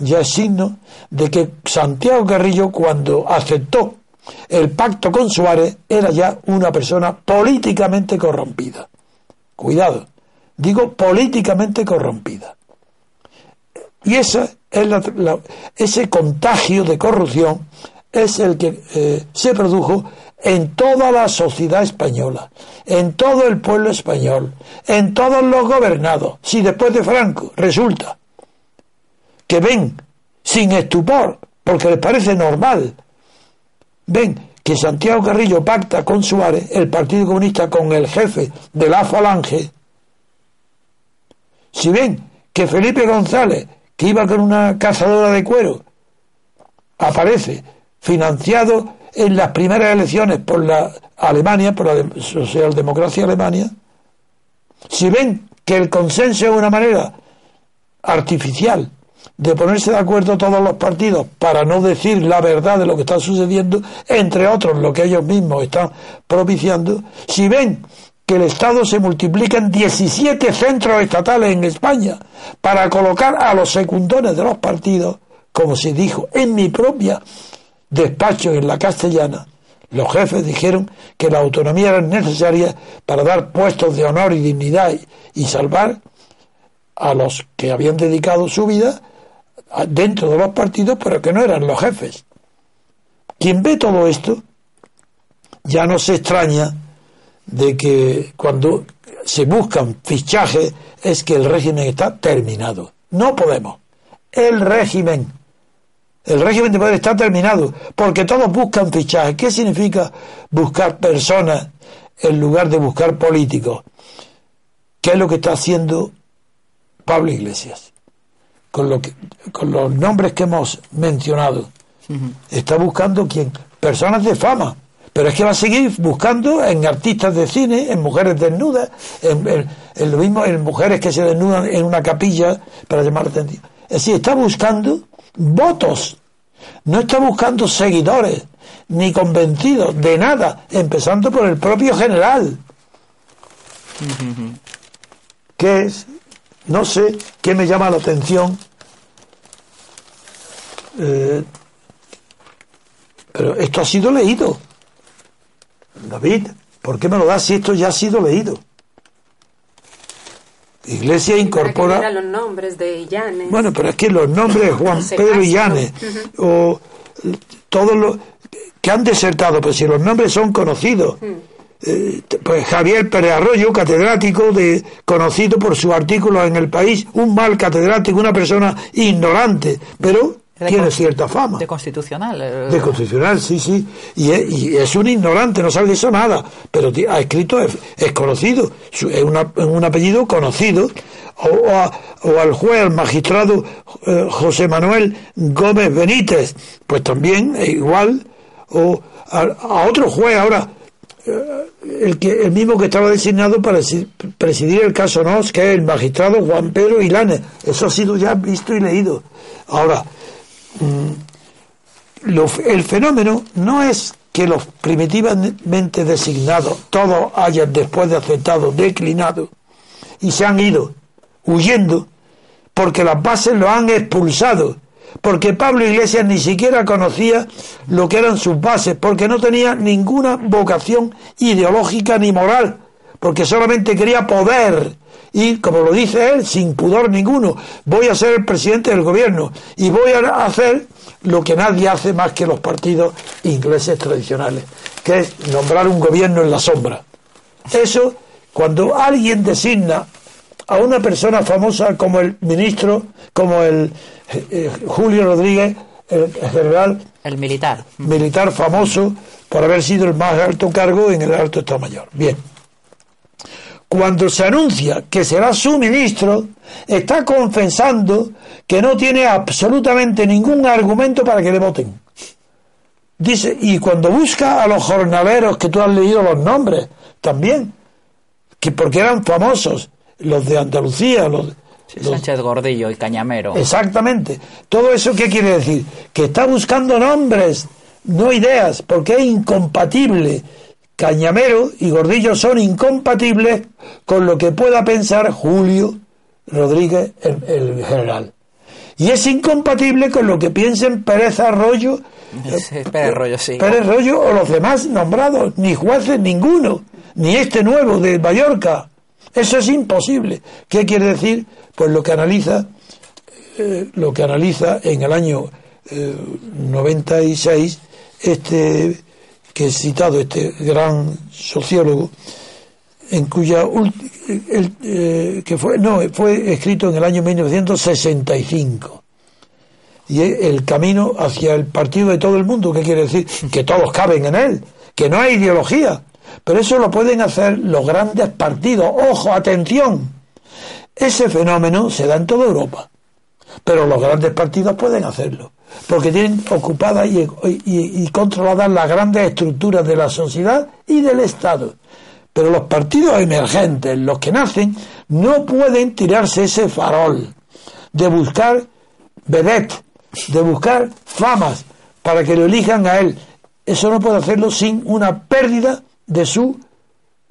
ya es signo de que Santiago Carrillo, cuando aceptó el pacto con Suárez, era ya una persona políticamente corrompida. Cuidado, digo políticamente corrompida. Y esa es ese contagio de corrupción es el que eh, se produjo en toda la sociedad española, en todo el pueblo español, en todos los gobernados. Si después de Franco resulta que ven sin estupor, porque les parece normal, ven que Santiago Carrillo pacta con Suárez, el Partido Comunista, con el jefe de la Falange, si ven que Felipe González, que iba con una cazadora de cuero, aparece financiado en las primeras elecciones por la Alemania, por la socialdemocracia alemania, si ven que el consenso es una manera artificial de ponerse de acuerdo todos los partidos para no decir la verdad de lo que está sucediendo, entre otros lo que ellos mismos están propiciando, si ven que el Estado se multiplica en 17 centros estatales en España para colocar a los secundones de los partidos, como se dijo en mi propia despacho en la castellana, los jefes dijeron que la autonomía era necesaria para dar puestos de honor y dignidad y, salvar a los que habían dedicado su vida dentro de los partidos, pero que no eran los jefes. Quien ve todo esto ya no se extraña de que cuando se buscan fichajes es que el régimen está terminado. No podemos. El régimen el régimen de poder está terminado, porque todos buscan fichajes. ¿Qué significa buscar personas en lugar de buscar políticos? ¿Qué es lo que está haciendo Pablo Iglesias? Con, lo que, con los nombres que hemos mencionado. Está buscando quién? Personas de fama. Pero es que va a seguir buscando en artistas de cine, en mujeres desnudas, en, en lo mismo en mujeres que se desnudan en una capilla para llamar la atención. Es decir, está buscando votos. No está buscando seguidores ni convencidos de nada, empezando por el propio general. que es, no sé qué me llama la atención, eh, pero esto ha sido leído. David, ¿por qué me lo das si esto ya ha sido leído? Iglesia incorpora. los nombres de Bueno, pero es que los nombres de Juan Pedro Illanes, o todos los que han desertado, pero si los nombres son conocidos. Eh, pues Javier Pérez Arroyo, catedrático de conocido por su artículo en el país, un mal catedrático, una persona ignorante, pero tiene cierta fama. De constitucional. Eh. De constitucional, sí, sí. Y es, un ignorante, no sabe de eso nada. Pero ha escrito, es, conocido, es, un apellido conocido. O, al juez, al magistrado eh, José Manuel Gómez Benítez, pues también igual. O a, otro juez ahora, el, que, el mismo que estaba designado para presidir el caso NOS, que es el magistrado Juan Pedro Ilanes. Eso ha sido ya visto y leído. Ahora, Mm, el fenómeno no es que los primitivamente designados, todos hayan después de aceptado declinado y se han ido huyendo porque las bases lo han expulsado, porque Pablo Iglesias ni siquiera conocía lo que eran sus bases, porque no tenía ninguna vocación ideológica ni moral, porque solamente quería poder y, como lo dice él, sin pudor ninguno, voy a ser el presidente del gobierno y voy a hacer lo que nadie hace más que los partidos ingleses tradicionales, que es nombrar un gobierno en la sombra. Eso, cuando alguien designa a una persona famosa como el ministro, como el eh, eh, Julio Rodríguez, el general. El militar. Militar famoso por haber sido el más alto cargo en el alto Estado Mayor. Bien cuando se anuncia que será su ministro, está confesando que no tiene absolutamente ningún argumento para que le voten. Dice, y cuando busca a los jornaleros que tú has leído los nombres, también, que porque eran famosos, los de Andalucía, los, Sánchez Gordillo y Cañamero. Exactamente. ¿Todo eso qué quiere decir? Que está buscando nombres, no ideas, porque es incompatible Cañamero y Gordillo son incompatibles con lo que pueda pensar Julio Rodríguez, el, general. Y es incompatible con lo que piensen Pérez Arroyo, Pérez Arroyo, sí. Pérez Arroyo o los demás nombrados, ni jueces ninguno, ni este nuevo de Mallorca, Eso es imposible. ¿Qué quiere decir? Pues lo que analiza, eh, lo que analiza en el año 96 eh, este que he citado, este gran sociólogo, en cuya el, eh, que fue no fue escrito en el año 1965 y el camino hacia el partido de todo el mundo qué quiere decir que todos caben en él que no hay ideología pero eso lo pueden hacer los grandes partidos. Ojo atención. Ese fenómeno se da en toda Europa. Pero los grandes partidos pueden hacerlo porque tienen ocupadas y, controladas las grandes estructuras de la sociedad y del Estado. Pero los partidos emergentes, los que nacen, no pueden tirarse ese farol de buscar vedette, de buscar famas para que lo elijan a él. Eso no puede hacerlo sin una pérdida de su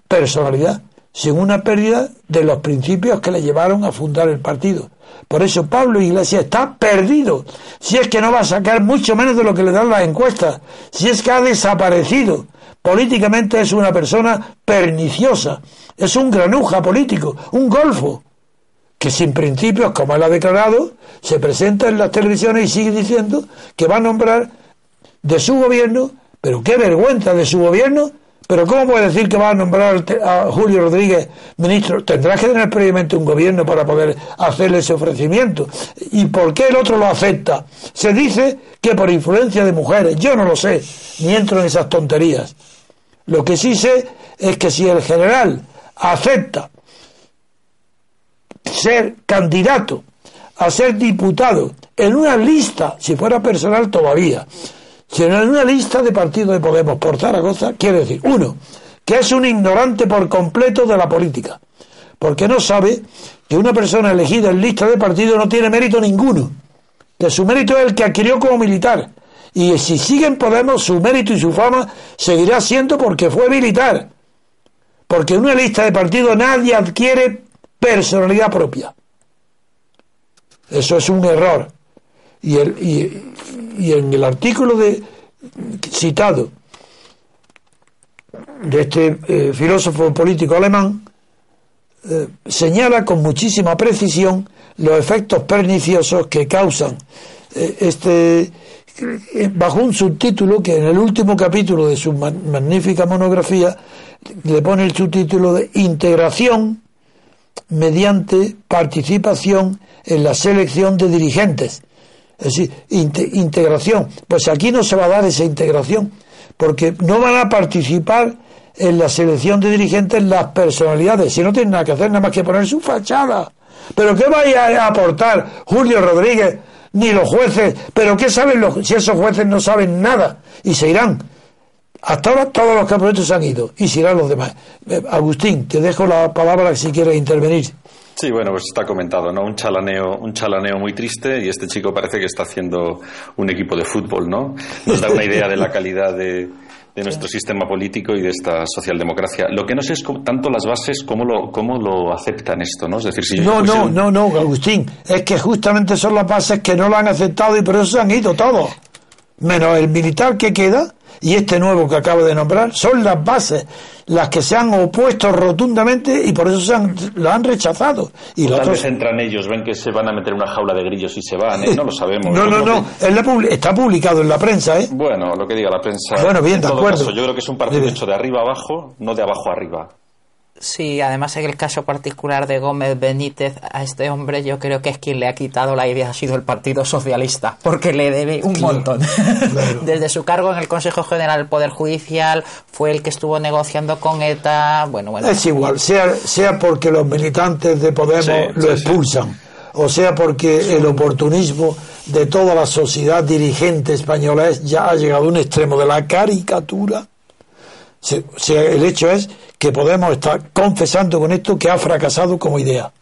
personalidad, sin una pérdida de los principios que le llevaron a fundar el partido. Por eso Pablo Iglesias está perdido. Si es que no va a sacar mucho menos de lo que le dan las encuestas, si es que ha desaparecido políticamente es una persona perniciosa, es un granuja político, un golfo, que sin principios, como él ha declarado, se presenta en las televisiones y sigue diciendo que va a nombrar de su gobierno, pero qué vergüenza de su gobierno, pero ¿cómo puede decir que va a nombrar a Julio Rodríguez ministro? Tendrá que tener previamente un gobierno para poder hacerle ese ofrecimiento. ¿Y por qué el otro lo acepta? Se dice que por influencia de mujeres. Yo no lo sé, ni entro en esas tonterías. Lo que sí sé es que si el general acepta ser candidato a ser diputado en una lista, si fuera personal todavía, sino en una lista de partidos de Podemos por Zaragoza, quiere decir, uno, que es un ignorante por completo de la política, porque no sabe que una persona elegida en lista de partido no tiene mérito ninguno, que su mérito es el que adquirió como militar, y si siguen Podemos, su mérito y su fama seguirá siendo porque fue militar. Porque en una lista de partidos nadie adquiere personalidad propia. Eso es un error. Y, el, y, en el artículo de, citado de este eh, filósofo político alemán, eh, señala con muchísima precisión los efectos perniciosos que causan eh, este bajo un subtítulo que en el último capítulo de su magnífica monografía le pone el subtítulo de integración mediante participación en la selección de dirigentes. Es decir, integración. Pues aquí no se va a dar esa integración, porque no van a participar en la selección de dirigentes las personalidades, si no tienen nada que hacer, nada más que poner su fachada. Pero ¿qué vaya a aportar Julio Rodríguez ni los jueces. Pero ¿qué saben los, si esos jueces no saben nada? Y se irán. Hasta ahora todos los campeonatos se han ido y se irán los demás. Eh, Agustín, te dejo la palabra si quieres intervenir. Sí, bueno, pues está comentado, ¿no? Un chalaneo, un chalaneo muy triste y este chico parece que está haciendo un equipo de fútbol, ¿no? Nos da una idea de la calidad de, de nuestro sistema político y de esta socialdemocracia. Lo que no sé es tanto las bases cómo lo, cómo lo aceptan esto, ¿no? Es decir, si no, no, no, no, Agustín, es que justamente son las bases que no lo han aceptado y por eso se han ido todos, menos el militar que queda y este nuevo que acabo de nombrar, son las bases las que se han opuesto rotundamente y por eso se han, lo han rechazado. Y tal vez entran ellos, ven que se van a meter una jaula de grillos y se van, ¿eh? no lo sabemos. no, no, no, está publicado en la prensa. ¿eh? Bueno, lo que diga la prensa. Bueno, bien, de acuerdo. yo creo que es un partido hecho de arriba abajo, no de abajo arriba. Sí, además en el caso particular de Gómez Benítez, a este hombre yo creo que es quien le ha quitado la idea, ha sido el Partido Socialista, porque le debe un montón. <laughs> Desde su cargo en el Consejo General del Poder Judicial fue el que estuvo negociando con ETA, bueno, bueno. Es igual, sea, sea porque los militantes de Podemos lo expulsan, o sea porque el oportunismo de toda la sociedad dirigente española ya ha llegado a un extremo de la caricatura. el hecho es que Podemos estar confesando con esto que ha fracasado como idea.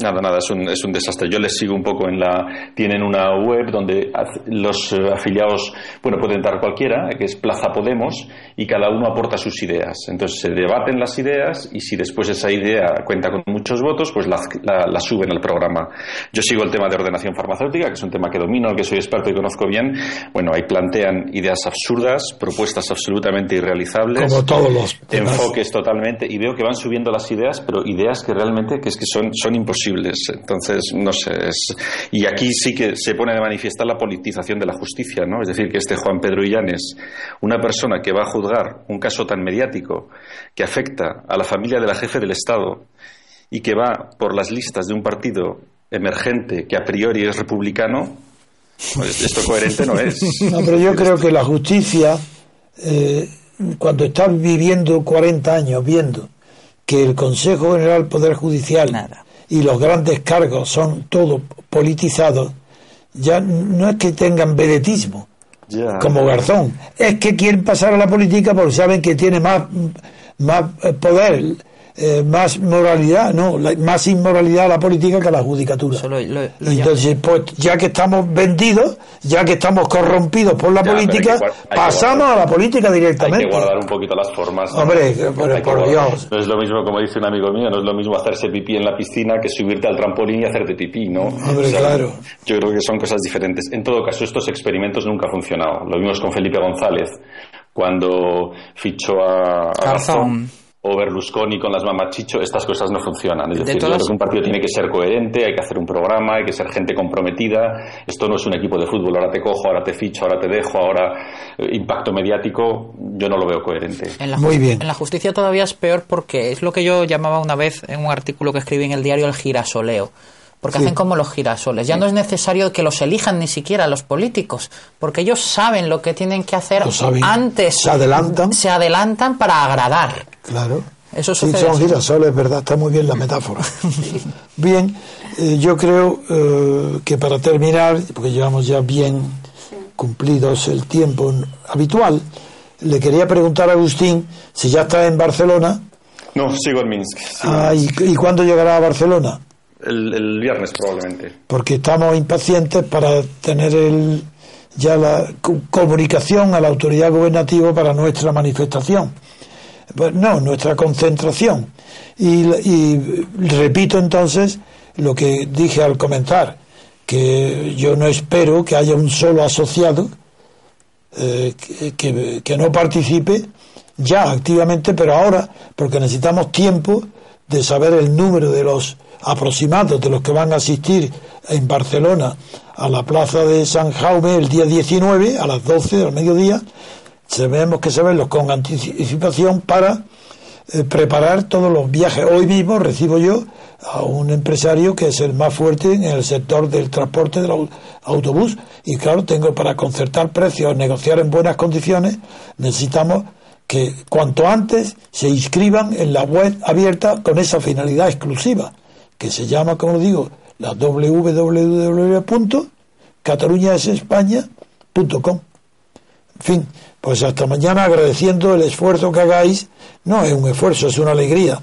Nada, nada, es un, es un desastre. Yo les sigo un poco en la. Tienen una web donde los eh, afiliados, bueno, pueden entrar cualquiera, que es Plaza Podemos, y cada uno aporta sus ideas. Entonces se debaten las ideas y si después esa idea cuenta con muchos votos, pues la, la, suben al programa. Yo sigo el tema de ordenación farmacéutica, que es un tema que domino, al que soy experto y conozco bien. Bueno, ahí plantean ideas absurdas, propuestas absolutamente irrealizables. Como todos los. Enfoques totalmente, y veo que van subiendo las ideas, pero ideas que realmente que es que son, son imposibles entonces, no sé. y aquí sí que se pone de manifiestar la politización de la justicia, ¿no? Es decir, que este Juan Pedro Illanes, una persona que va a juzgar un caso tan mediático que afecta a la familia de la jefe del Estado y que va por las listas de un partido emergente que a priori es republicano, pues esto coherente no es. <laughs> No, pero yo creo que la justicia, eh, cuando está viviendo 40 años viendo que el Consejo General Poder Judicial Nada y los grandes cargos son todos politizados, ya no es que tengan vedetismo como Garzón, es que quieren pasar a la política porque saben que tiene más, más poder eh, más moralidad, no, más inmoralidad a la política que a la judicatura. Entonces, pues ya que estamos vendidos, ya que estamos corrompidos por la política, pasamos a la política directamente. Hay que guardar un poquito las formas. Hombre, por, Dios. No es lo mismo, como dice un amigo mío, no es lo mismo hacerse pipí en la piscina que subirte al trampolín y hacerte pipí, ¿no? Hombre, claro. Yo creo que son cosas diferentes. En todo caso, estos experimentos nunca han funcionado. Lo vimos con Felipe González cuando fichó a, a o Berlusconi con las mamachicho, estas cosas no funcionan. Es decir, un partido tiene que ser coherente, hay que hacer un programa, hay que ser gente comprometida. Esto no es un equipo de fútbol, ahora te cojo, ahora te ficho, ahora te dejo, ahora eh, impacto mediático, yo no lo veo coherente. Muy bien. En la justicia todavía es peor porque es lo que yo llamaba una vez en un artículo que escribí en el diario El Girasoleo porque hacen como los girasoles. Ya no es necesario que los elijan ni siquiera los políticos, porque ellos saben lo que tienen que hacer antes. Se adelantan. Se adelantan para agradar. Claro. Eso sí, son girasoles, ¿verdad? Está muy bien la metáfora. <laughs> bien, eh, yo creo eh, que para terminar, porque llevamos ya bien cumplidos el tiempo habitual, le quería preguntar a Agustín si ya está en Barcelona. No, sigo en Minsk. Ah, ¿y, ¿y, cuándo llegará a Barcelona? El, viernes probablemente. Porque estamos impacientes para tener el, ya la comunicación a la autoridad gubernativa para nuestra manifestación. Pues no, nuestra concentración. Y, repito entonces lo que dije al comentar, que yo no espero que haya un solo asociado eh, que, que no participe ya activamente, pero ahora, porque necesitamos tiempo de saber el número de los aproximados de los que van a asistir en Barcelona a la plaza de San Jaume el día 19 a las 12 del mediodía, tenemos que saberlos con anticipación para eh, preparar todos los viajes. Hoy mismo recibo yo a un empresario que es el más fuerte en el sector del transporte del autobús y claro, tengo para concertar precios, negociar en buenas condiciones, necesitamos cuanto antes se inscriban en la web abierta con esa finalidad exclusiva que se llama, como digo, la www.cataluñaesespaña.com. En fin, pues hasta mañana agradeciendo el esfuerzo que hagáis. No es un esfuerzo, es una alegría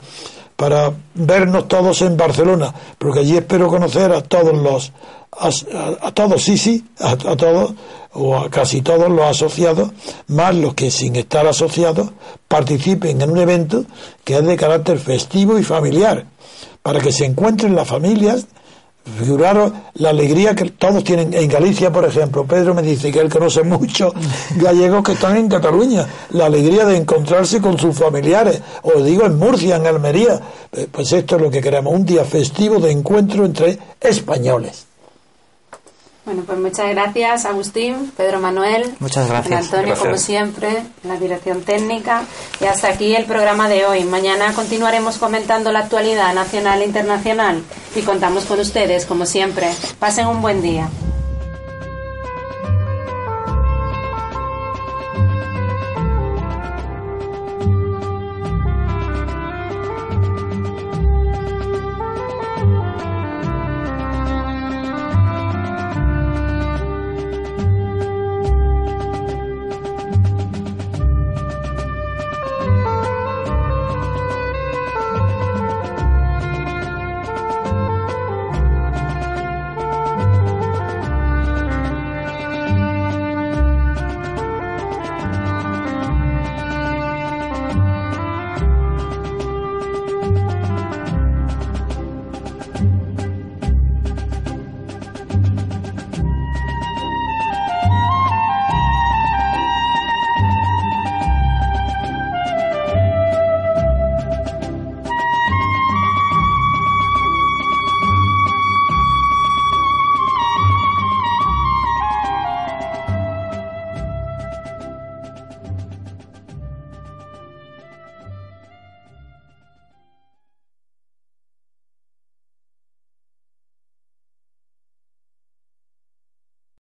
para vernos todos en Barcelona, porque allí espero conocer a todos los, a, todos, sí, sí, a, a, todos, o a casi todos los asociados, más los que sin estar asociados participen en un evento que es de carácter festivo y familiar para que se encuentren las familias. Figuraros la alegría que todos tienen en Galicia, por ejemplo. Pedro me dice que él conoce muchos <laughs> gallegos que están en Cataluña. La alegría de encontrarse con sus familiares. O digo en Murcia, en Almería. Eh, pues esto es lo que queremos, un día festivo de encuentro entre españoles. Bueno, pues muchas gracias, Agustín, Pedro Manuel, muchas gracias. Antonio, como siempre, la dirección técnica. Y hasta aquí el programa de hoy. Mañana continuaremos comentando la actualidad nacional e internacional y contamos con ustedes, como siempre. Pasen un buen día.